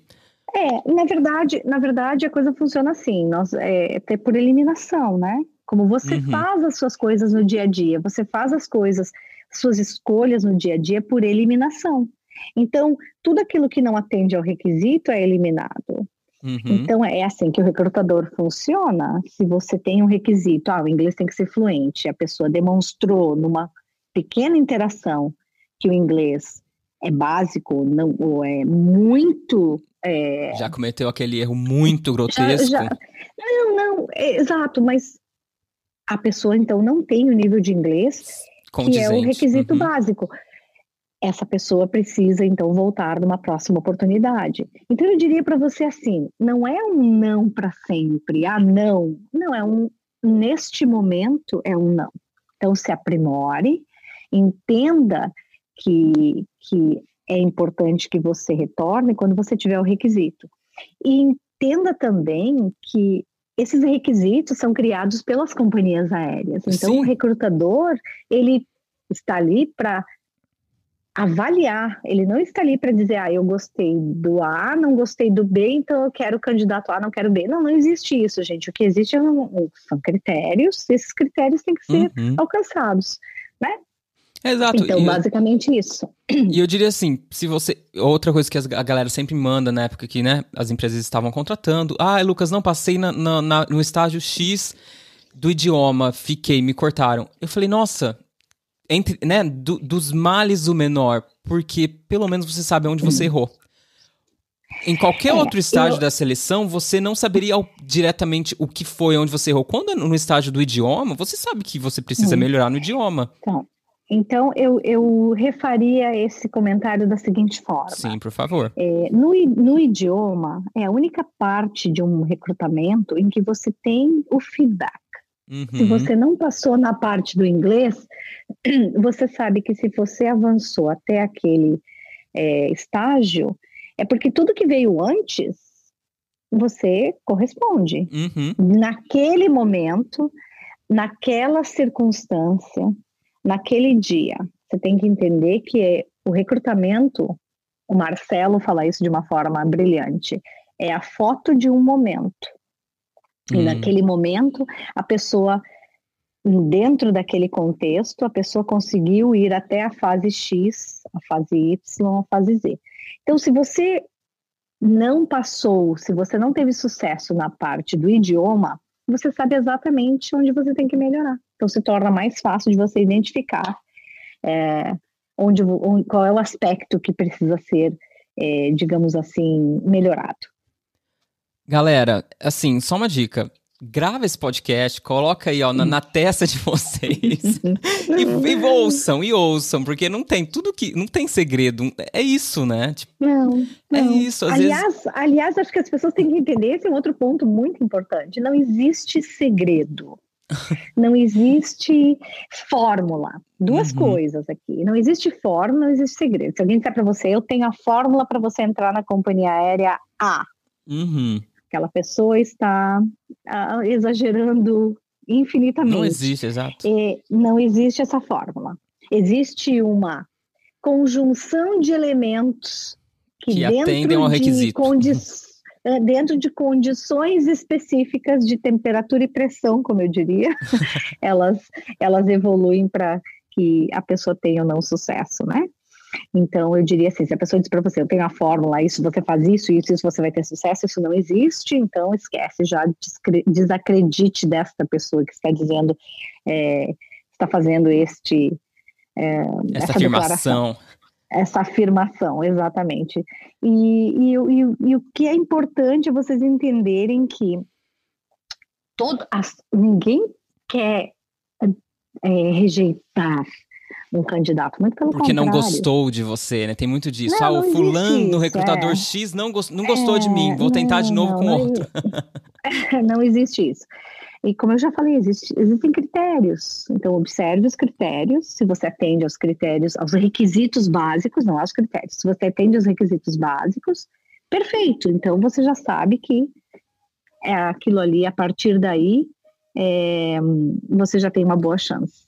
É, na verdade, na verdade a coisa funciona assim, nós é, é por eliminação, né? Como você Uhum. faz as suas coisas no dia a dia, você faz as coisas, suas escolhas no dia a dia por eliminação. Então, tudo aquilo que não atende ao requisito é eliminado. Uhum. Então, é assim que o recrutador funciona. Se você tem um requisito, ah, o inglês tem que ser fluente, a pessoa demonstrou numa pequena interação que o inglês é básico, não, ou é muito é, Já cometeu aquele erro muito grotesco. já- Não, não, é, exato, mas a pessoa então não tem o nível de inglês que é o requisito Uhum. básico. Essa pessoa precisa então voltar numa próxima oportunidade. Então eu diria para você assim, não é um não para sempre, ah não, não é um neste momento é um não. Então se aprimore, entenda que que é importante que você retorne quando você tiver o requisito. E entenda também que esses requisitos são criados pelas companhias aéreas. Então, Sim. o recrutador, ele está ali para avaliar, ele não está ali para dizer, ah, eu gostei do A, não gostei do B, então eu quero o candidato A, não quero B. Não, não existe isso, gente. O que existe é são critérios, esses critérios têm que ser Uhum. alcançados. Exato. Então, e, eu, basicamente isso. e eu diria assim, se você. Outra coisa que a galera sempre manda na época que, né, as empresas estavam contratando. Ah, Lucas, não passei na- na- na- no estágio X do idioma, fiquei, me cortaram. Eu falei, nossa, entre, né, do- dos males o menor, porque pelo menos você sabe onde você errou. Em qualquer é, outro estágio eu... da seleção, você não saberia diretamente o que foi, onde você errou. Quando é no estágio do idioma, você sabe que você precisa hum. melhorar no idioma. Então, então eu, eu refaria esse comentário da seguinte forma. Sim, por favor. É, no, no idioma, é a única parte de um recrutamento em que você tem o feedback. Uhum. Se você não passou na parte do inglês, (clears throat) você sabe que se você avançou até aquele é, estágio, é porque tudo que veio antes, você corresponde. Uhum. Naquele momento, naquela circunstância, naquele dia. Você tem que entender que é o recrutamento, o Marcelo fala isso de uma forma brilhante, é a foto de um momento. E hum. naquele momento, a pessoa, dentro daquele contexto, a pessoa conseguiu ir até a fase X, a fase Y, a fase Z. Então, se você não passou, se você não teve sucesso na parte do idioma, você sabe exatamente onde você tem que melhorar. Então se torna mais fácil de você identificar é, onde, onde, qual é o aspecto que precisa ser, é, digamos assim, melhorado. Galera, assim, só uma dica grava esse podcast, coloca aí ó, na, na testa de vocês (laughs) e, e, ouçam, e ouçam, porque não tem tudo que. Não tem segredo. É isso, né? Tipo, não, é não. É isso. aliás, vezes... aliás, acho que as pessoas têm que entender esse é um outro ponto muito importante. Não existe segredo. (laughs) não existe fórmula. Duas uhum. coisas aqui. Não existe fórmula, não existe segredo. Se alguém disser para você, eu tenho a fórmula para você entrar na companhia aérea A. Uhum aquela pessoa está uh, exagerando infinitamente. Não existe, exato. É, não existe essa fórmula. Existe uma conjunção de elementos que, que atendem ao requisito. É, (laughs) dentro de condições específicas de temperatura e pressão, como eu diria, (laughs) elas, elas evoluem para que a pessoa tenha ou não sucesso, né? Então, eu diria assim: se a pessoa diz para você, eu tenho a fórmula, isso, você faz isso, isso, isso, você vai ter sucesso, isso não existe, então esquece, já desacredite desta pessoa que está dizendo, é, está fazendo este. É, essa, essa afirmação. Essa afirmação, exatamente. E, e, e, e, o que é importante é vocês entenderem que todo, as, ninguém quer é, rejeitar um candidato, muito pelo Porque contrário. não gostou de você, né? Tem muito disso. Não, ah, o fulano, isso, recrutador é. X, não, gost, não gostou é, de mim, vou tentar não, de novo não, com outro. (laughs) não existe isso. E como eu já falei, existe, existem critérios. Então, observe os critérios. Se você atende aos critérios, aos requisitos básicos, não aos critérios. Se você atende aos requisitos básicos, perfeito. Então, você já sabe que é aquilo ali, a partir daí, é, você já tem uma boa chance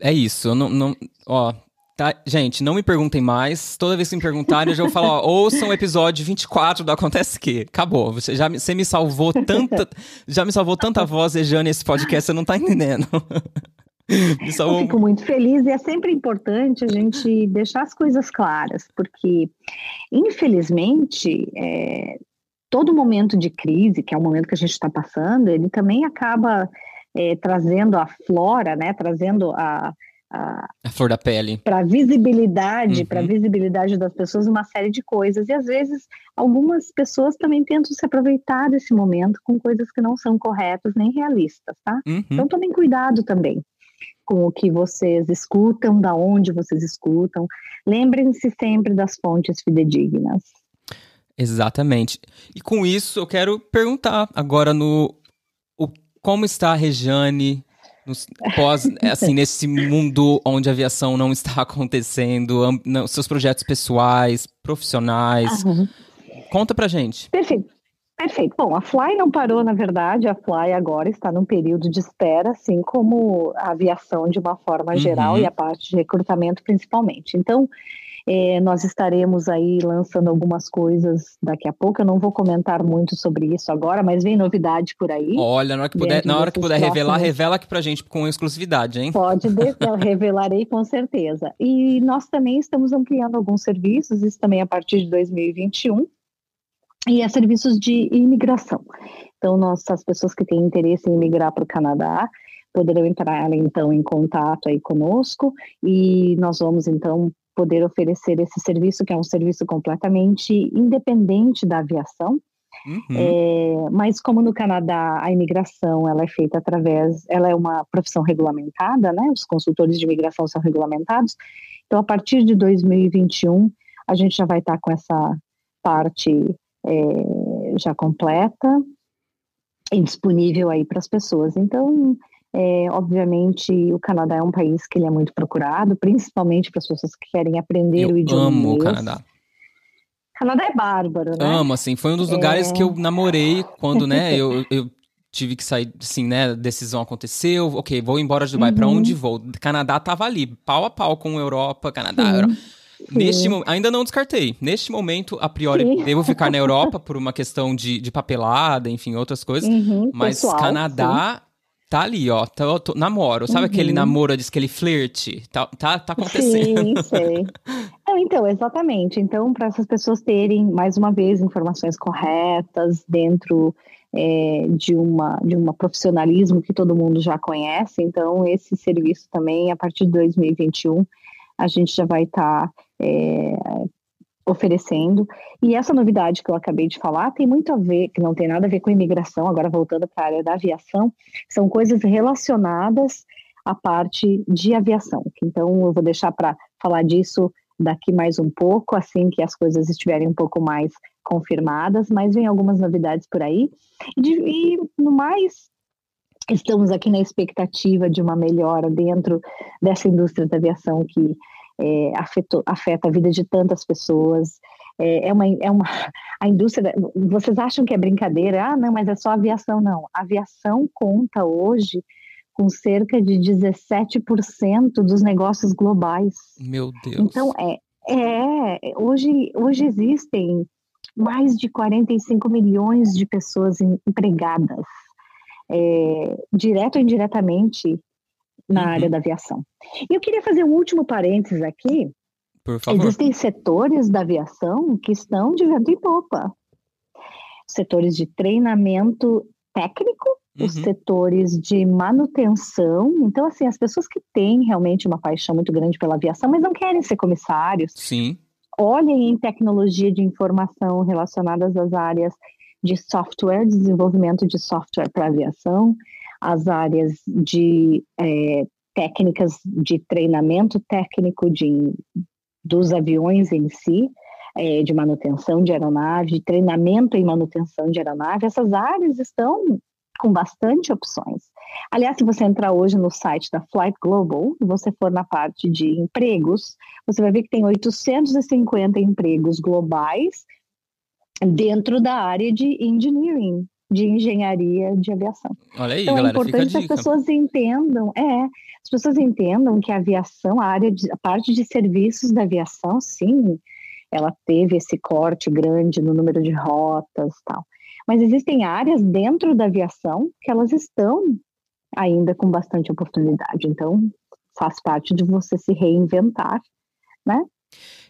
é isso. Não, não, ó, tá, gente, não me perguntem mais. Toda vez que me perguntarem, eu já vou falar, ó, ouçam o episódio 24 do Acontece Que. Acabou. Você já você me salvou tanta. já me salvou tanta voz, Rejane, esse podcast, você não tá entendendo. (laughs) Eu fico muito feliz e é sempre importante a gente deixar as coisas claras, porque, infelizmente, é, todo momento de crise, que é o momento que a gente está passando, ele também acaba é, trazendo a flora, né, trazendo a, a, a flor da pele para visibilidade, uhum. para visibilidade das pessoas uma série de coisas e às vezes algumas pessoas também tentam se aproveitar desse momento com coisas que não são corretas nem realistas, tá? Uhum. Então tomem cuidado também com o que vocês escutam, da onde vocês escutam. Lembrem-se sempre das fontes fidedignas. Exatamente. E com isso eu quero perguntar agora no como está a Rejane pós, assim, nesse mundo onde a aviação não está (laughs) acontecendo, seus projetos pessoais, profissionais. Uhum. Conta pra gente. Perfeito. Perfeito. Bom, a Fly não parou, na verdade, a Fly agora está num período de espera, assim como a aviação de uma forma geral uhum. e a parte de recrutamento principalmente. Então, é, nós estaremos aí lançando algumas coisas daqui a pouco. Eu não vou comentar muito sobre isso agora, mas vem novidade por aí. Olha, na hora que puder, na hora que puder revelar, revela aqui pra gente com exclusividade, hein? Pode, (laughs) revelarei com certeza. E nós também estamos ampliando alguns serviços, isso também a partir de 2021 e é serviços de imigração. Então, nossas pessoas que têm interesse em migrar para o Canadá poderão entrar então em contato aí conosco e nós vamos então poder oferecer esse serviço, que é um serviço completamente independente da aviação. Uhum. É, mas como no Canadá a imigração ela é feita através, ela é uma profissão regulamentada, né? Os consultores de imigração são regulamentados. Então, a partir de 2021, a gente já vai estar com essa parte é, já completa e disponível aí para as pessoas. Então, é, obviamente, o Canadá é um país que ele é muito procurado, principalmente para as pessoas que querem aprender eu o idioma amo o Canadá. Canadá é bárbaro, né? Amo, assim, foi um dos lugares é... que eu namorei quando, né, eu, eu tive que sair, assim, né, decisão aconteceu, ok, vou embora de Dubai, uhum. para onde vou? Canadá tava ali, pau a pau com Europa, Canadá, Sim. Europa. Neste ainda não descartei. Neste momento, a priori, Sim. devo ficar na Europa (laughs) por uma questão de, de papelada, enfim, outras coisas. Uhum, mas pessoal, Canadá tá ali, ó. Tá, tô, namoro. Sabe uhum. aquele namoro, diz aquele flerte? Tá, tá, tá acontecendo. Sim, sei. (laughs) então, exatamente. Então, para essas pessoas terem, mais uma vez, informações corretas dentro é, de, uma, de um profissionalismo que todo mundo já conhece. Então, esse serviço também, a partir de 2021, a gente já vai estar tá, é, oferecendo. E essa novidade que eu acabei de falar tem muito a ver, que não tem nada a ver com imigração, agora voltando para a área da aviação, são coisas relacionadas à parte de aviação. Então, eu vou deixar para falar disso daqui mais um pouco, assim que as coisas estiverem um pouco mais confirmadas, mas vem algumas novidades por aí. E, e no mais, estamos aqui na expectativa de uma melhora dentro dessa indústria da aviação que é, afetou, afeta a vida de tantas pessoas. É, é, uma, é uma. A indústria. Vocês acham que é brincadeira? Ah, não, mas é só aviação. Não. A aviação conta hoje com cerca de 17% dos negócios globais. Meu Deus. Então, é, é hoje, hoje existem mais de 45 milhões de pessoas empregadas, é, direto ou indiretamente, na uhum. área da aviação. E eu queria fazer um último parênteses aqui. Por favor. Existem setores da aviação que estão de vento em popa. Setores de treinamento técnico, uhum. os setores de manutenção. Então, assim, as pessoas que têm realmente uma paixão muito grande pela aviação, mas não querem ser comissários. Sim. Olhem em tecnologia de informação relacionadas às áreas de software, desenvolvimento de software para aviação, as áreas de é, técnicas de treinamento técnico de, dos aviões em si, é, de manutenção de aeronave, de treinamento e manutenção de aeronave, essas áreas estão com bastante opções. Aliás, se você entrar hoje no site da Flight Global, e você for na parte de empregos, você vai ver que tem 850 empregos globais dentro da área de engineering, de engenharia de aviação. Olha aí, então, galera, é importante que as pessoas entendam, é, as pessoas entendam que a aviação, a área de, a parte de serviços da aviação, sim, ela teve esse corte grande no número de rotas, tal. Mas existem áreas dentro da aviação que elas estão ainda com bastante oportunidade. Então, faz parte de você se reinventar, né?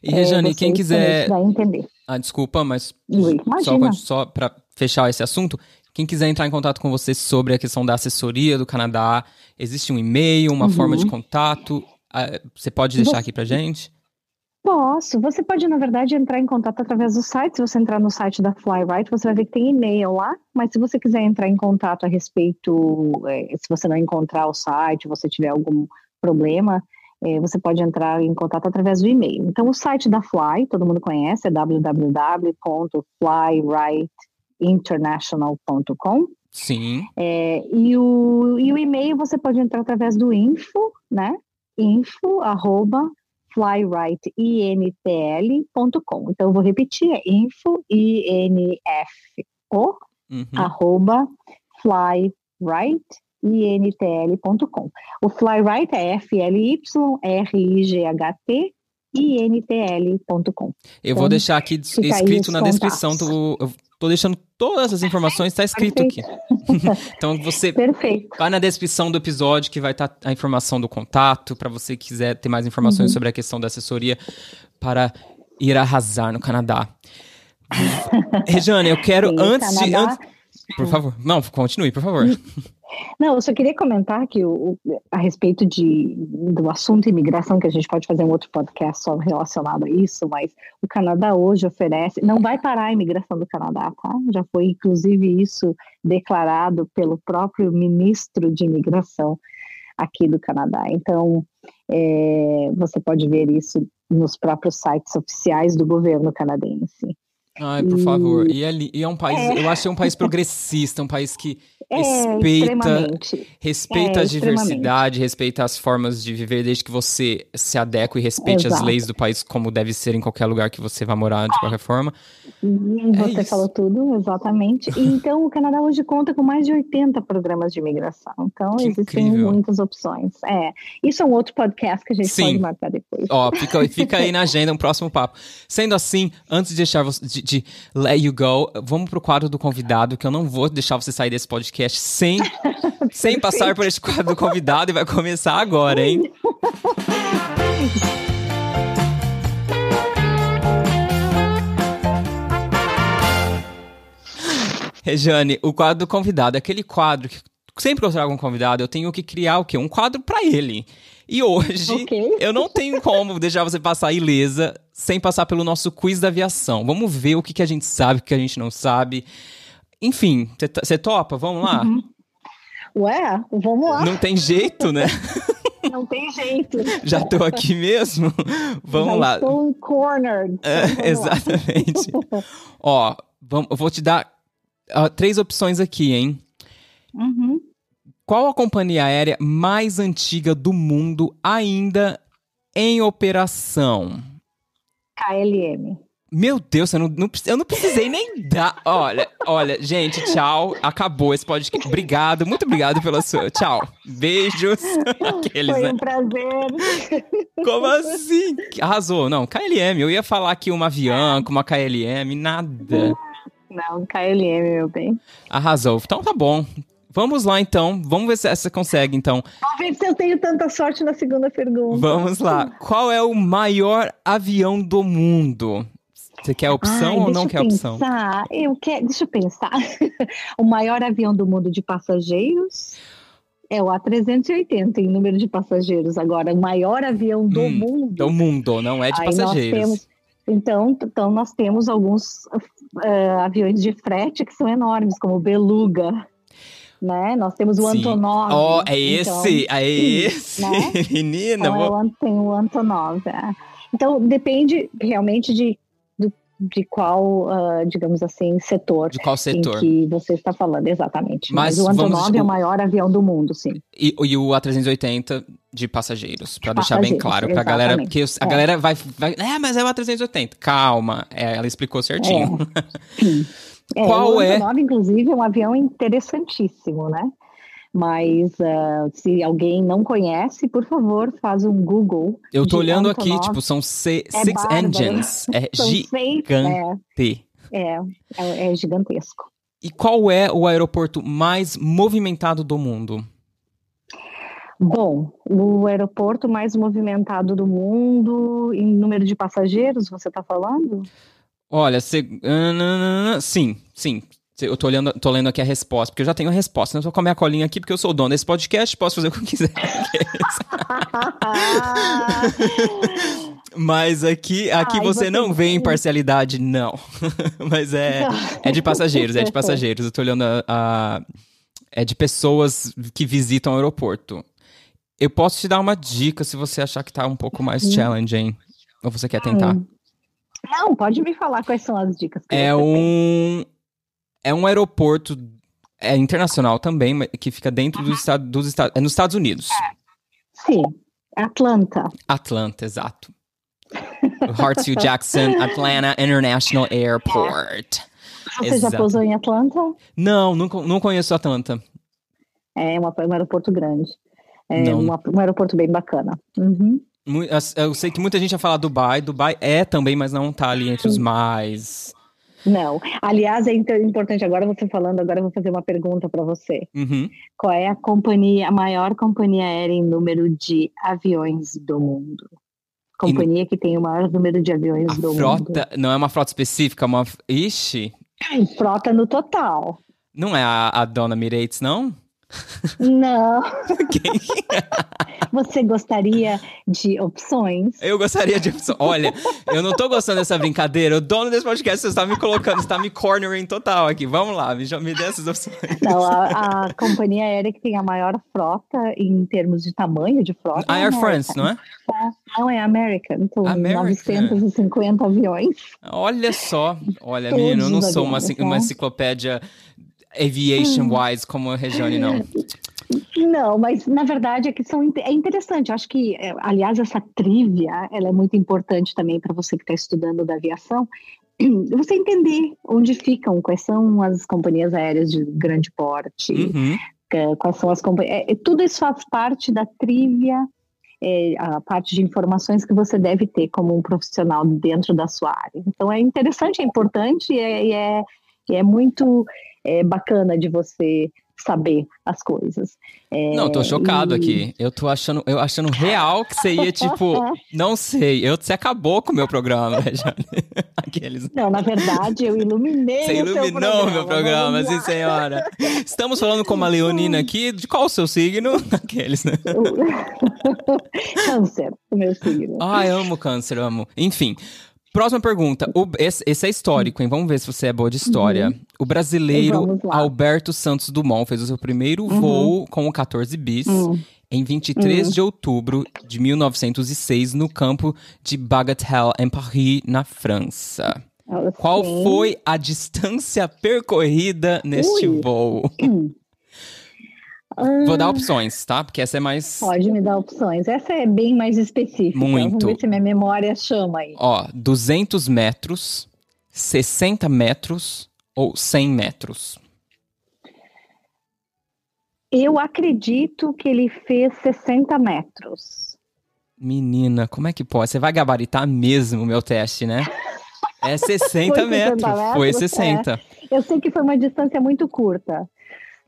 E Rejane, é, quem quiser. Vai entender. Ah, desculpa, mas Ui, só, só para fechar esse assunto, quem quiser entrar em contato com você sobre a questão da assessoria do Canadá, existe um e-mail, uma uhum. forma de contato? Ah, você pode deixar aqui para gente? Posso. Você pode, na verdade, entrar em contato através do site. Se você entrar no site da Flyright, você vai ver que tem e-mail lá. Mas se você quiser entrar em contato a respeito, é, se você não encontrar o site, você tiver algum problema, é, você pode entrar em contato através do e-mail. Então, o site da Fly, todo mundo conhece, é www.flyrightinternational.com. Sim. É, e, o, e o e-mail você pode entrar através do info, né? Info, arroba, flyrightintl.com. Então, eu vou repetir, é info, I-N-F-O, uhum. arroba, flyright, intl.com. O Flyright é F-L-Y-R-I-G-H-T intl.com. Eu vou então, deixar aqui escrito na descrição do. Tô deixando todas as informações, está escrito Perfeito. aqui. (laughs) então você Perfeito. vai na descrição do episódio que vai estar tá a informação do contato para você quiser ter mais informações uhum. sobre a questão da assessoria para ir arrasar no Canadá. (laughs) Rejane, eu quero Sim, antes Canadá... de. Antes, Por favor. Não, continue, por favor. (laughs) Não, eu só queria comentar que o, a respeito de, do assunto imigração, que a gente pode fazer um outro podcast só relacionado a isso, mas o Canadá hoje oferece, não vai parar a imigração do Canadá, tá? Já foi inclusive isso declarado pelo próprio ministro de imigração aqui do Canadá. Então, é, você pode ver isso nos próprios sites oficiais do governo canadense. Ai, por favor. E, ali, e é um país, é. eu acho que é um país progressista, um país que é, respeita, respeita é, a diversidade, respeita as formas de viver, desde que você se adeque e respeite Exato. as leis do país como deve ser em qualquer lugar que você vá morar, de qualquer forma. É você falou tudo, exatamente. E, (laughs) então, o Canadá hoje conta com mais de 80 programas de imigração. Então, que existem incrível. muitas opções. É. Isso é um outro podcast que a gente Sim. pode marcar depois. Ó, fica, fica aí (laughs) na agenda, um próximo papo. Sendo assim, antes de deixar você, de, de let you go, vamos pro quadro do convidado, que eu não vou deixar você sair desse podcast sem, (laughs) sem passar por esse quadro do convidado e vai começar agora, hein? Rejane, o quadro do convidado é aquele quadro que sempre que eu trago um convidado, eu tenho que criar o quê? Um quadro para ele. E hoje okay. (laughs) eu não tenho como deixar você passar ilesa sem passar pelo nosso quiz da aviação. Vamos ver o que, que a gente sabe, o que a gente não sabe. Enfim, você topa? Vamos lá? Uhum. Ué, vamos lá. Não tem jeito, né? (laughs) Não tem jeito. (laughs) Já estou aqui mesmo? Vamos Já lá. Estou cornered. É, exatamente. Ó, vamos, eu vou te dar uh, três opções aqui, hein? Uhum. Qual a companhia aérea mais antiga do mundo ainda em operação? KLM. Meu Deus, eu não, não, eu não precisei nem dar. Olha, olha, gente, tchau. Acabou esse podcast. Obrigado, muito obrigado pela sua. Tchau. Beijos. (laughs) Aqueles, Foi né? um né? prazer. Como assim? Arrasou. Não, KLM. Eu ia falar aqui uma Avianca, uma KLM, nada. Não, KLM, meu bem. Arrasou. Então tá bom. Vamos lá, então. Vamos ver se você consegue, então. Vamos ver se eu tenho tanta sorte na segunda pergunta. Vamos lá. Qual é o maior avião do mundo? Você quer opção Ai, ou não quer pensar. opção? Eu quero, deixa eu pensar. (laughs) o maior avião do mundo de passageiros é o A380 em número de passageiros. Agora, o maior avião do hum, mundo. Do mundo, não é de passageiros. Temos, então, então, nós temos alguns uh, aviões de frete que são enormes, como o Beluga. Né? Nós temos o Sim. Antonov. Oh, é então, esse? Então, é esse? Né? (laughs) Menina, então, vou... tem o Antonov. É. Então, depende realmente de de qual, uh, digamos assim, setor. De qual setor? que você está falando, exatamente. Mas, Mas o Antonov vamos... é o maior avião do mundo, sim. E, e o A380 de passageiros, para deixar bem claro para a galera, porque a é. galera vai, vai, é, mas é o A380. Calma, é, ela explicou certinho. É. (laughs) Sim. É, qual o é? inclusive, é um avião interessantíssimo, né? Mas uh, se alguém não conhece, por favor, faz um Google. Eu tô olhando aqui, tipo, são se, é six bárbaro. engines. (laughs) É gigante. É, é, é gigantesco. E qual é o aeroporto mais movimentado do mundo? Bom, o aeroporto mais movimentado do mundo, em número de passageiros, você está falando? Olha, se... sim, sim. Eu tô, olhando, tô lendo aqui a resposta, porque eu já tenho a resposta. Né? Eu tô com a minha colinha aqui, porque eu sou o dono desse podcast, posso fazer o que eu quiser. (laughs) Mas aqui, aqui Ai, você não vê imparcialidade, não. (laughs) Mas é, é de passageiros, é de (laughs) passageiros. Eu tô olhando a, a, É de pessoas que visitam o aeroporto. Eu posso te dar uma dica se você achar que tá um pouco mais hum. challenging. Ou você quer tentar? Hum. Não, pode me falar quais são as dicas. é um é um aeroporto é internacional também, que fica dentro do estado, dos Estados, é nos Estados Unidos. Sim, Atlanta. Atlanta, exato. Hartsfield Jackson (laughs) Atlanta International Airport. Você exato. já pousou em Atlanta? Não, não, não conheço Atlanta. É uma, um aeroporto grande. É uma, um aeroporto bem bacana. Uhum. Eu sei que muita gente já fala Dubai. Dubai é também, mas não tá ali entre os mais não. Aliás, é importante agora você falando, agora eu vou fazer uma pergunta para você. Uhum. Qual é a companhia, a maior companhia aérea em número de aviões do mundo? Companhia que tem o maior número de aviões a do frota, mundo. Não é uma frota específica, é uma. Ixi! Frota no total. Não é a, a dona Mireitz, não? Não. (laughs) Quem? Você gostaria de opções? Eu gostaria de opções. Olha, eu não tô gostando dessa brincadeira. O dono desse podcast, você está me colocando, você está me cornering total aqui. Vamos lá, me, me dê essas opções. Não, a, a, companhia aérea que tem a maior frota em termos de tamanho de frota. A é Air France, não é? Não, é American. São American. 950 aviões. Olha só. Olha, menino, eu não sou uma, uma enciclopédia aviation-wise como a Regiane, não. Não, mas na verdade é que são, é interessante. Eu acho que, é, aliás, essa trivia ela é muito importante também para você que está estudando da aviação. (clears throat) Você entender onde ficam, quais são as companhias aéreas de grande porte, uhum. quais são as companhias. É, tudo isso faz parte da trivia, é, a parte de informações que você deve ter como um profissional dentro da sua área. Então é interessante, é importante e é, é, é muito é, bacana de você saber as coisas. É, não, tô chocado e... aqui. Eu tô achando, eu achando real que você ia, tipo, (laughs) não sei, eu, você acabou com o meu programa, né, (laughs) Aqueles... Não, na verdade, eu iluminei Você iluminou o meu programa, sim, senhora. Estamos falando com uma leonina aqui, de qual o seu signo? (laughs) Aqueles, né? câncer, o meu signo. Ai, amo câncer, amo. Enfim, Próxima pergunta. O, esse, esse, é histórico, hein? Vamos ver se você é boa de história. Uhum. O brasileiro Alberto Santos Dumont fez o seu primeiro uhum. voo com o 14 bis uhum. em 23 de outubro de 1906 no campo de Bagatelle, em Paris, na França. Qual foi a distância percorrida neste Ui. voo? Vou dar opções, tá? Porque essa é mais. Pode me dar opções. Essa é bem mais específica. Muito. Vamos ver se minha memória chama aí. Ó, 200 metros, 60 metros ou 100 metros? Eu acredito que ele fez 60 metros. Menina, como é que pode? Você vai gabaritar mesmo o meu teste, né? É 60 metros. 60 metros. Foi 60. É. Eu sei que foi uma distância muito curta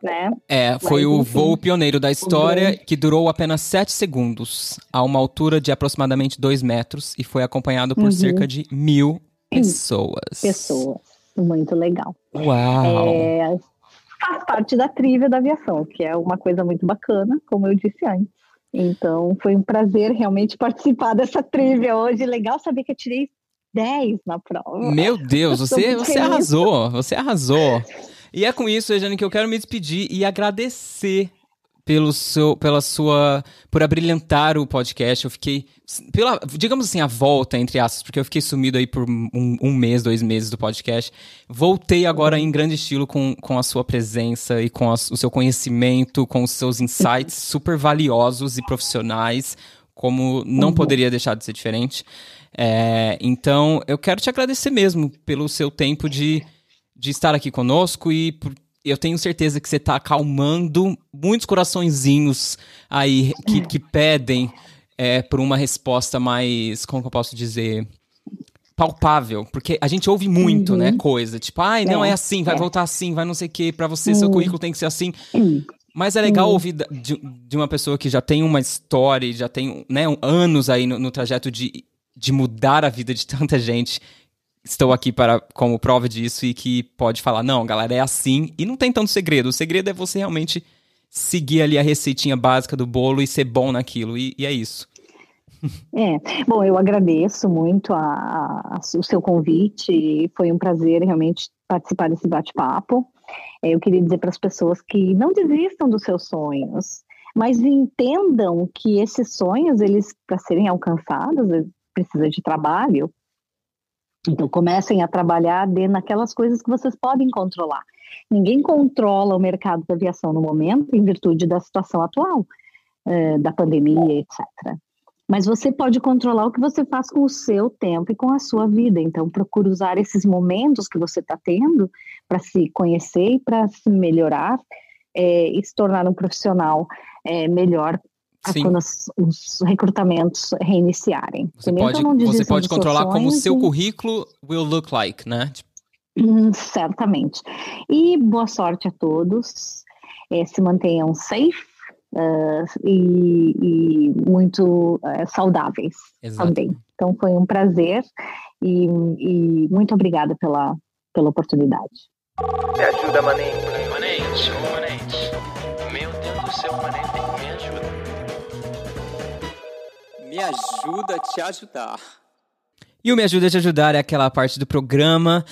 né? É, foi Mas, o enfim, voo pioneiro da história que durou apenas 7 segundos, a uma altura de aproximadamente 2 metros e foi acompanhado por uhum. cerca de mil pessoas. Pessoas, muito legal. Uau! É, faz parte da trilha da aviação, que é uma coisa muito bacana, como eu disse antes. Então, foi um prazer realmente participar dessa trilha hoje. Legal saber que eu tirei 10 na prova. Meu Deus, (laughs) você, você arrasou, você arrasou. E é com isso, Eugênio, que eu quero me despedir e agradecer pelo seu, pela sua, por abrilhantar o podcast. Eu fiquei, pela, digamos assim, a volta, entre aspas, porque eu fiquei sumido aí por um, um mês, dois meses do podcast. Voltei agora em grande estilo com, com a sua presença e com a, o seu conhecimento, com os seus insights (laughs) super valiosos e profissionais, como não poderia deixar de ser diferente. É, então, eu quero te agradecer mesmo pelo seu tempo de de estar aqui conosco e eu tenho certeza que você está acalmando muitos coraçõezinhos aí que, que pedem é, por uma resposta mais, como eu posso dizer, palpável, porque a gente ouve muito, né, uhum. né, coisa, tipo, ai, não é, é assim, vai é. voltar assim, vai não sei o que, para você, uhum. seu currículo tem que ser assim. Uhum. Mas é legal ouvir de, de, uma pessoa que já tem uma história, já tem né, anos aí no, no trajeto de, de mudar a vida de tanta gente estou aqui para como prova disso e que pode falar, não, galera, é assim e não tem tanto segredo. O segredo é você realmente seguir ali a receitinha básica do bolo e ser bom naquilo, e, e é isso. É, bom, eu agradeço muito a, a, o seu convite, foi um prazer realmente participar desse bate-papo. É, eu queria dizer para as pessoas que não desistam dos seus sonhos, mas entendam que esses sonhos, eles para serem alcançados, precisa de trabalho, então, comecem a trabalhar dentro naquelas coisas que vocês podem controlar. Ninguém controla o mercado da aviação no momento, em virtude da situação atual, eh, da pandemia, etc. Mas você pode controlar o que você faz com o seu tempo e com a sua vida. Então, procure usar esses momentos que você está tendo para se conhecer e para se melhorar eh, e se tornar um profissional eh, melhor Sim. quando os, os, recrutamentos reiniciarem. Você pode, você pode controlar como o seu currículo will look like, né? Hum, certamente. E boa sorte a todos. É, se mantenham safe uh, e, e, muito uh, saudáveis Exato. também. Então foi um prazer e, e muito obrigada pela, pela oportunidade. Me ajuda, maninho. maninho. Me ajuda a te ajudar. E o Me Ajuda a Te Ajudar é aquela parte do programa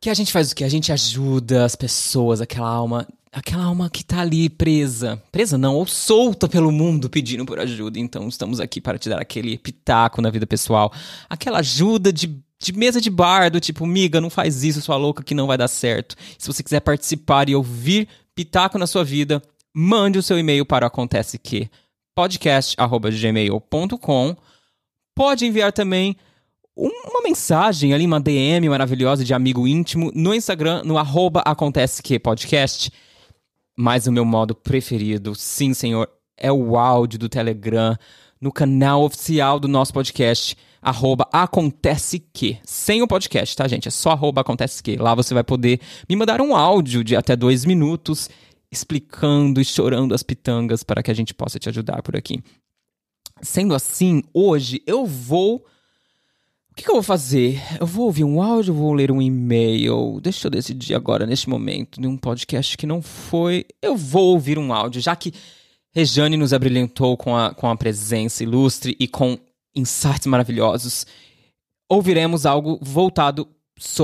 que a gente faz o quê? A gente ajuda as pessoas, aquela alma, aquela alma que tá ali presa, presa não, ou solta pelo mundo pedindo por ajuda. Então estamos aqui para te dar aquele pitaco na vida pessoal, aquela ajuda de, de mesa de bar, do tipo, miga, não faz isso, sua louca, que não vai dar certo. Se você quiser participar e ouvir pitaco na sua vida, mande o seu e-mail para acontece que podcast@gmail.com. Pode enviar também uma mensagem ali, uma DM maravilhosa de amigo íntimo no Instagram, no arroba acontece que podcast. Mas o meu modo preferido, sim, senhor, é o áudio do Telegram no canal oficial do nosso podcast, arroba acontece que. Sem o podcast, tá, gente? É só arroba acontece que. Lá você vai poder me mandar um áudio de até dois minutos explicando e chorando as pitangas para que a gente possa te ajudar por aqui. Sendo assim, hoje eu vou o que, que, eu vou fazer? Eu vou ouvir um áudio ou vou ler um e-mail? Deixa eu decidir agora, neste momento, de um podcast que não foi. Eu vou ouvir um áudio, já que Rejane nos abrilhantou com a, com a presença ilustre e com insights maravilhosos. Ouviremos algo voltado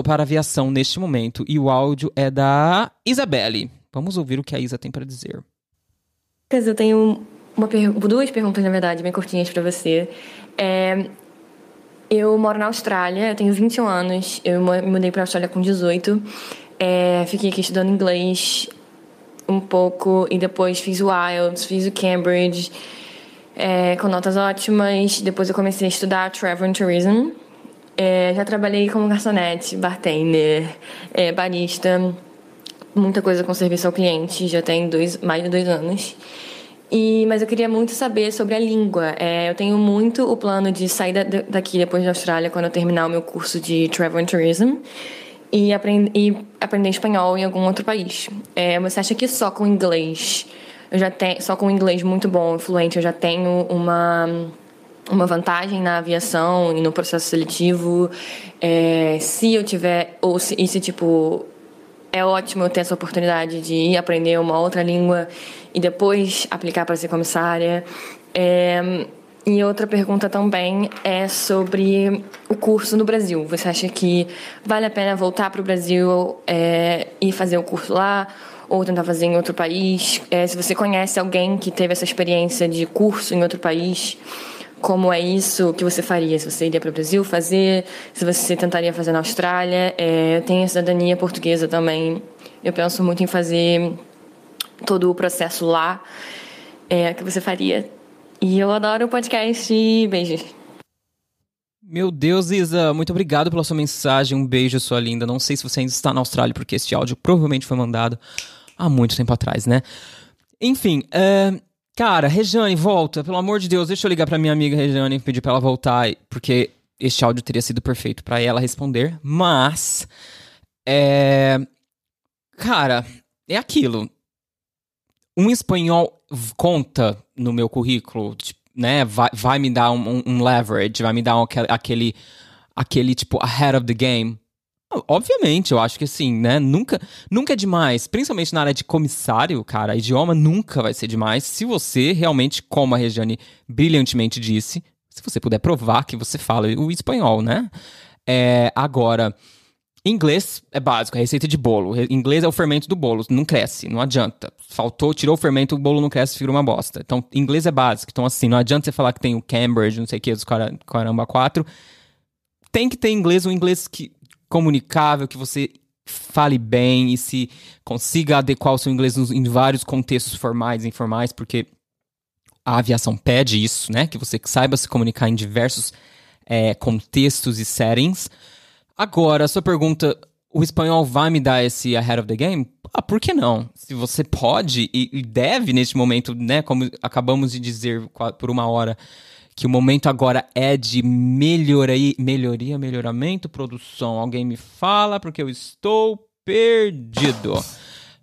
para a aviação neste momento. E o áudio é da Isabelle. Vamos ouvir o que a Isa tem para dizer. Eu tenho per... duas perguntas, na verdade, bem curtinhas para você. É, eu moro na Austrália, eu tenho 21 anos, eu me mudei para a Austrália com 18. É, fiquei aqui estudando inglês um pouco e depois fiz o IELTS, fiz o Cambridge é, com notas ótimas. Depois eu comecei a estudar Travel and Tourism. É, já trabalhei como garçonete, bartender, é, barista, muita coisa com serviço ao cliente, já tem dois, mais de dois anos. E, mas eu queria muito saber sobre a língua. É, eu tenho muito o plano de sair da, daqui depois da Austrália quando eu terminar o meu curso de Travel and Tourism e, aprend, e aprender espanhol em algum outro país. É, você acha que só com inglês, eu já tenho, só com inglês muito bom, fluente, eu já tenho uma uma vantagem na aviação e no processo seletivo? É, se eu tiver ou se, e se tipo é ótimo ter essa oportunidade de ir aprender uma outra língua e depois aplicar para ser comissária. É, e outra pergunta também é sobre o curso no Brasil. Você acha que vale a pena voltar para o Brasil é, e fazer o curso lá? Ou tentar fazer em outro país? É, se você conhece alguém que teve essa experiência de curso em outro país, como é isso que você faria? Se você iria para o Brasil fazer, se você tentaria fazer na Austrália. É, eu tenho a cidadania portuguesa também. Eu penso muito em fazer todo o processo lá é, que você faria. E eu adoro o podcast. Beijos. Meu Deus, Isa, muito obrigado pela sua mensagem. Um beijo, sua linda. Não sei se você ainda está na Austrália, porque este áudio provavelmente foi mandado há muito tempo atrás, né? Enfim, uh, Cara, Rejane, volta. Pelo amor de Deus, deixa eu ligar pra minha amiga Rejane e pedir pra ela voltar, porque este áudio teria sido perfeito para ela responder. Mas. É. Cara, é aquilo. Um espanhol conta no meu currículo, né? Vai, vai me dar um, um, leverage, vai me dar um, aquele, aquele tipo ahead of the game. Obviamente, eu acho que assim, né? Nunca, nunca é demais, principalmente na área de comissário, cara. Idioma nunca vai ser demais se você realmente, como a Regiane brilhantemente disse, se você puder provar que você fala o espanhol, né? É, agora, inglês é básico, é receita de bolo. Inglês é o fermento do bolo, não cresce, não adianta. Faltou, tirou o fermento, o bolo não cresce, vira uma bosta. Então, inglês é básico. Então, assim, não adianta você falar que tem o Cambridge, não sei o que, os caramba quatro. Tem que ter inglês, um inglês que comunicável, que você fale bem e se consiga adequar o seu inglês em vários contextos formais e informais, porque a aviação pede isso, né? Que você saiba se comunicar em diversos é, contextos e settings. Agora, a sua pergunta, o espanhol vai me dar esse ahead of the game? Ah, por que não? Se você pode e deve neste momento, né? Como acabamos de dizer por uma hora, que o momento agora é de melhoria, melhoria, melhoramento, produção. Alguém me fala porque eu estou perdido.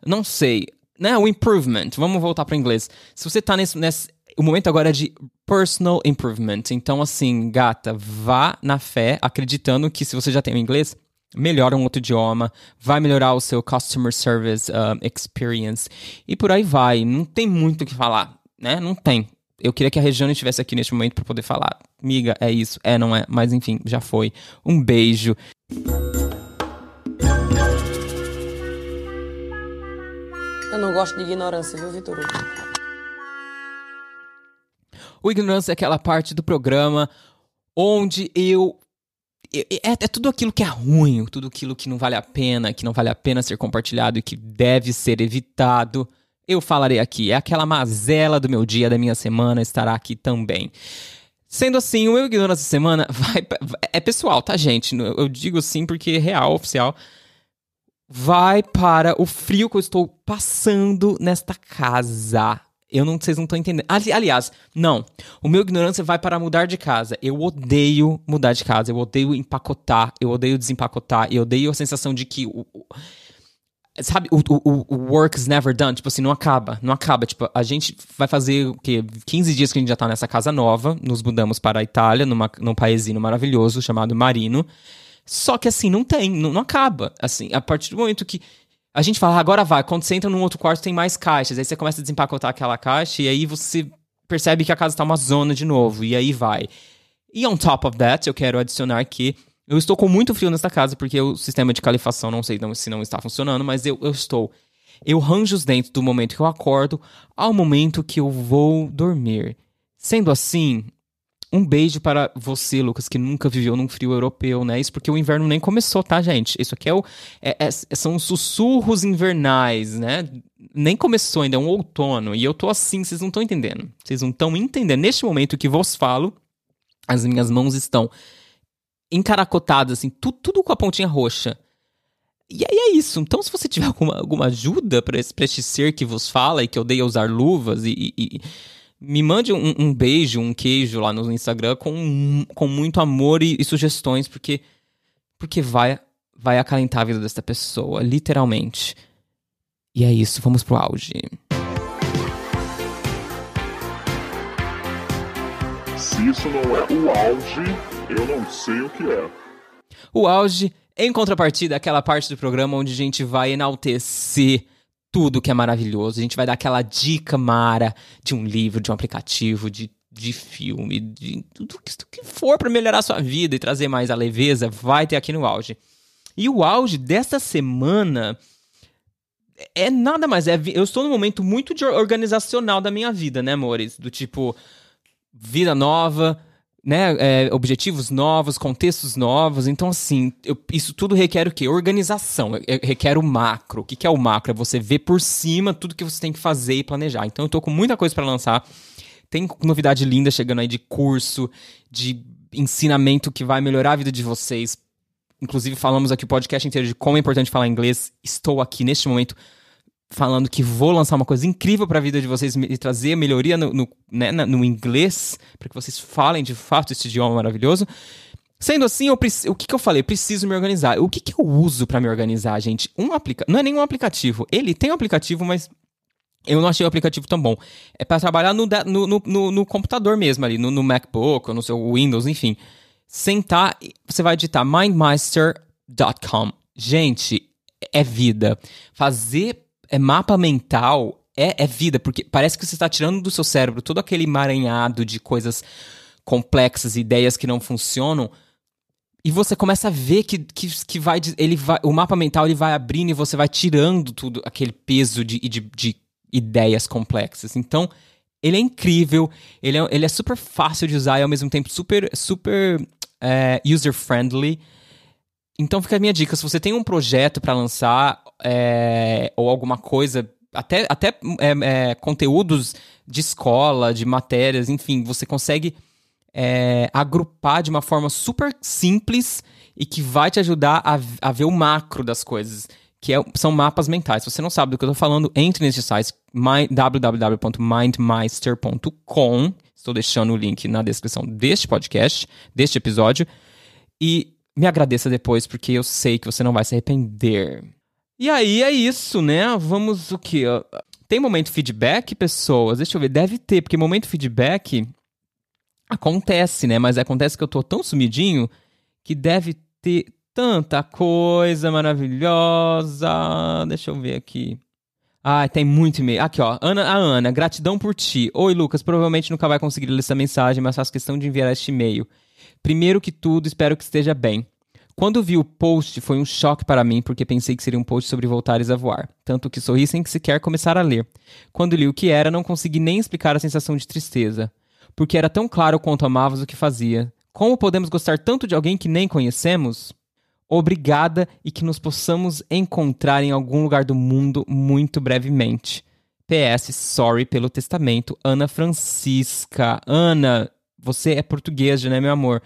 Não sei, né? O improvement. Vamos voltar para inglês. Se você tá nesse, nesse o momento agora é de personal improvement. Então, assim, gata, vá na fé, acreditando que se você já tem o inglês, melhora um outro idioma, vai melhorar o seu customer service experience e por aí vai. Não tem muito o que falar, né? Não tem. Eu queria que a Regiane estivesse aqui neste momento para poder falar. Miga, é isso, é, não é, mas enfim, já foi. Um beijo. Eu não gosto de ignorância, viu, Vitor? O Ignorância é aquela parte do programa onde eu. É, é, tudo aquilo que é ruim, tudo aquilo que não vale a pena, que não vale a pena ser compartilhado e que deve ser evitado. Eu falarei aqui. É aquela mazela do meu dia, da minha semana, estará aqui também. Sendo assim, o meu Ignorância Semana (laughs) vai. É pessoal, tá, gente? Eu digo assim porque é real, oficial. Vai para o frio que eu estou passando nesta casa. Eu não, vocês não estão entendendo. Ali, aliás, não. O meu ignorância vai para mudar de casa. Eu odeio mudar de casa. Eu odeio empacotar. Eu odeio desempacotar. Eu odeio a sensação de que. O, sabe, o, o, o work is never done. Tipo assim, não acaba. Não acaba. Tipo, a gente vai fazer o quê? 15 dias que a gente já tá nessa casa nova. Nos mudamos para a Itália, numa, num paísinho maravilhoso chamado Marino. Só que assim, não tem, não, não acaba. Assim, a partir do momento que a gente fala, agora vai, quando você entra num outro quarto tem mais caixas, aí você começa a desempacotar aquela caixa e aí você percebe que a casa tá uma zona de novo, e aí vai. E on top of that, eu quero adicionar que eu estou com muito frio nessa casa porque o sistema de calefação não sei se não está funcionando, mas eu, eu estou. Eu ranjo os dentes do momento que eu acordo ao momento que eu vou dormir. Sendo assim, um beijo para você, Lucas, que nunca viveu num frio europeu, né? Isso porque o inverno nem começou, tá, gente? Isso aqui é o, é, é, são sussurros invernais, né? Nem começou ainda, é um outono. E eu tô assim, vocês não estão entendendo. Vocês não estão entendendo. Neste momento que vos falo, as minhas mãos estão encaracotadas, assim, tu, tudo com a pontinha roxa. E aí é isso. Então, se você tiver alguma, alguma ajuda para este ser que vos fala e que odeia usar luvas e, e me mande um, um, beijo, um queijo lá no Instagram com, com muito amor e, e, sugestões, porque, porque vai, vai acalentar a vida dessa pessoa, literalmente. E é isso, vamos pro auge. Se isso não é o auge, eu não sei o que é. O auge, em contrapartida, é aquela parte do programa onde a gente vai enaltecer tudo que é maravilhoso. A gente vai dar aquela dica mara de um livro, de um aplicativo, de, de filme, de tudo que for para melhorar sua vida e trazer mais a leveza, vai ter aqui no auge. E o auge dessa semana é nada mais. É, eu estou num momento muito organizacional da minha vida, né, amores? Do tipo, vida nova, né, é, objetivos novos, contextos novos. Então, assim, eu, isso tudo requer o quê? Organização. requer o macro. O que, que é o macro? É você ver por cima tudo que você tem que fazer e planejar. Então, eu tô com muita coisa para lançar. Tem novidade linda chegando aí de curso, de ensinamento que vai melhorar a vida de vocês. Inclusive, falamos aqui o podcast inteiro de como é importante falar inglês. Estou aqui neste momento falando que vou lançar uma coisa incrível para a vida de vocês e trazer melhoria no, no, né, no inglês, para que vocês falem de fato esse idioma maravilhoso. Sendo assim, eu, o que, que eu falei? Preciso me organizar. O que, que eu uso para me organizar, gente? Um aplica não é nenhum aplicativo. Ele tem um aplicativo, mas eu não achei o aplicativo tão bom. É para trabalhar no, no, no, no, computador mesmo ali, no, no MacBook, ou no seu Windows, enfim. Sentar, você vai digitar mindmaster.com. Gente, é vida. Fazer é mapa mental é, é vida, porque parece que você está tirando do seu cérebro todo aquele emaranhado de coisas complexas, ideias que não funcionam, e você começa a ver que, que, que vai, ele vai. O mapa mental ele vai abrindo e você vai tirando tudo, aquele peso de, de, de ideias complexas. Então, ele é incrível, ele é, ele é super fácil de usar e ao mesmo tempo super, super é, user-friendly. Então fica a minha dica, se você tem um projeto para lançar é, ou alguma coisa, até, até é, é, conteúdos de escola, de matérias, enfim, você consegue é, agrupar de uma forma super simples e que vai te ajudar a, a ver o macro das coisas, que é, são mapas mentais. Se você não sabe do que eu estou falando, entre nesse site www.mindmeister.com. Estou deixando o link na descrição deste podcast, deste episódio. E me agradeça depois, porque eu sei que você não vai se arrepender. E aí é isso, né? Vamos o quê? Tem momento feedback, pessoas? Deixa eu ver, deve ter, porque momento feedback acontece, né? Mas acontece que eu tô tão sumidinho que deve ter tanta coisa maravilhosa. Deixa eu ver aqui. Ai, tem muito e-mail. Aqui, ó. Ana, a Ana, gratidão por ti. Oi, Lucas, provavelmente nunca vai conseguir ler essa mensagem, mas faço questão de enviar este e-mail. Primeiro que tudo, espero que esteja bem. Quando vi o post, foi um choque para mim, porque pensei que seria um post sobre voltares a voar. Tanto que sorri sem que sequer começar a ler. Quando li o que era, não consegui nem explicar a sensação de tristeza. Porque era tão claro quanto amavas o que fazia. Como podemos gostar tanto de alguém que nem conhecemos? Obrigada e que nos possamos encontrar em algum lugar do mundo muito brevemente. PS, sorry pelo testamento, Ana Francisca. Ana, você é portuguesa, né, meu amor?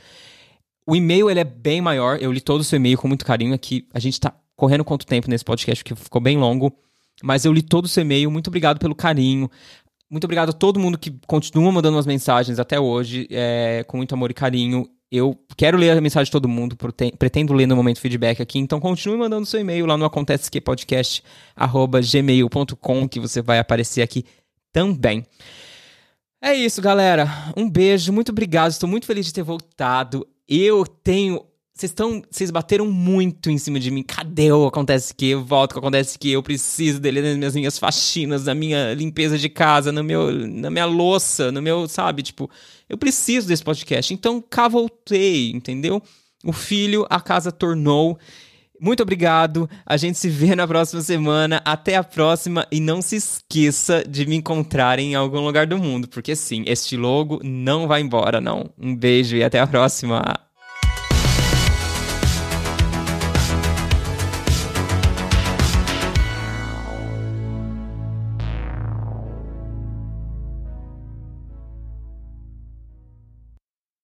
O e-mail ele é bem maior. Eu li todo o seu e-mail com muito carinho aqui. A gente tá correndo quanto tempo nesse podcast, que ficou bem longo. Mas eu li todo o seu e-mail. Muito obrigado pelo carinho. Muito obrigado a todo mundo que continua mandando as mensagens até hoje, é, com muito amor e carinho. Eu quero ler a mensagem de todo mundo, pretendo ler no momento feedback aqui, então continue mandando seu e-mail lá no acontece que podcast gmail.com que você vai aparecer aqui também. É isso, galera. Um beijo, muito obrigado. Estou muito feliz de ter voltado. Eu tenho vocês estão. Vocês bateram muito em cima de mim. Cadê o acontece que? Eu volto, acontece que eu preciso dele nas minhas, minhas faxinas, na minha limpeza de casa, no meu, na minha louça, no meu, sabe? Tipo, eu preciso desse podcast. Então, cá voltei, entendeu? O filho, a casa tornou. Muito obrigado. A gente se vê na próxima semana. Até a próxima. E não se esqueça de me encontrar em algum lugar do mundo. Porque sim, este logo não vai embora, não. Um beijo e até a próxima.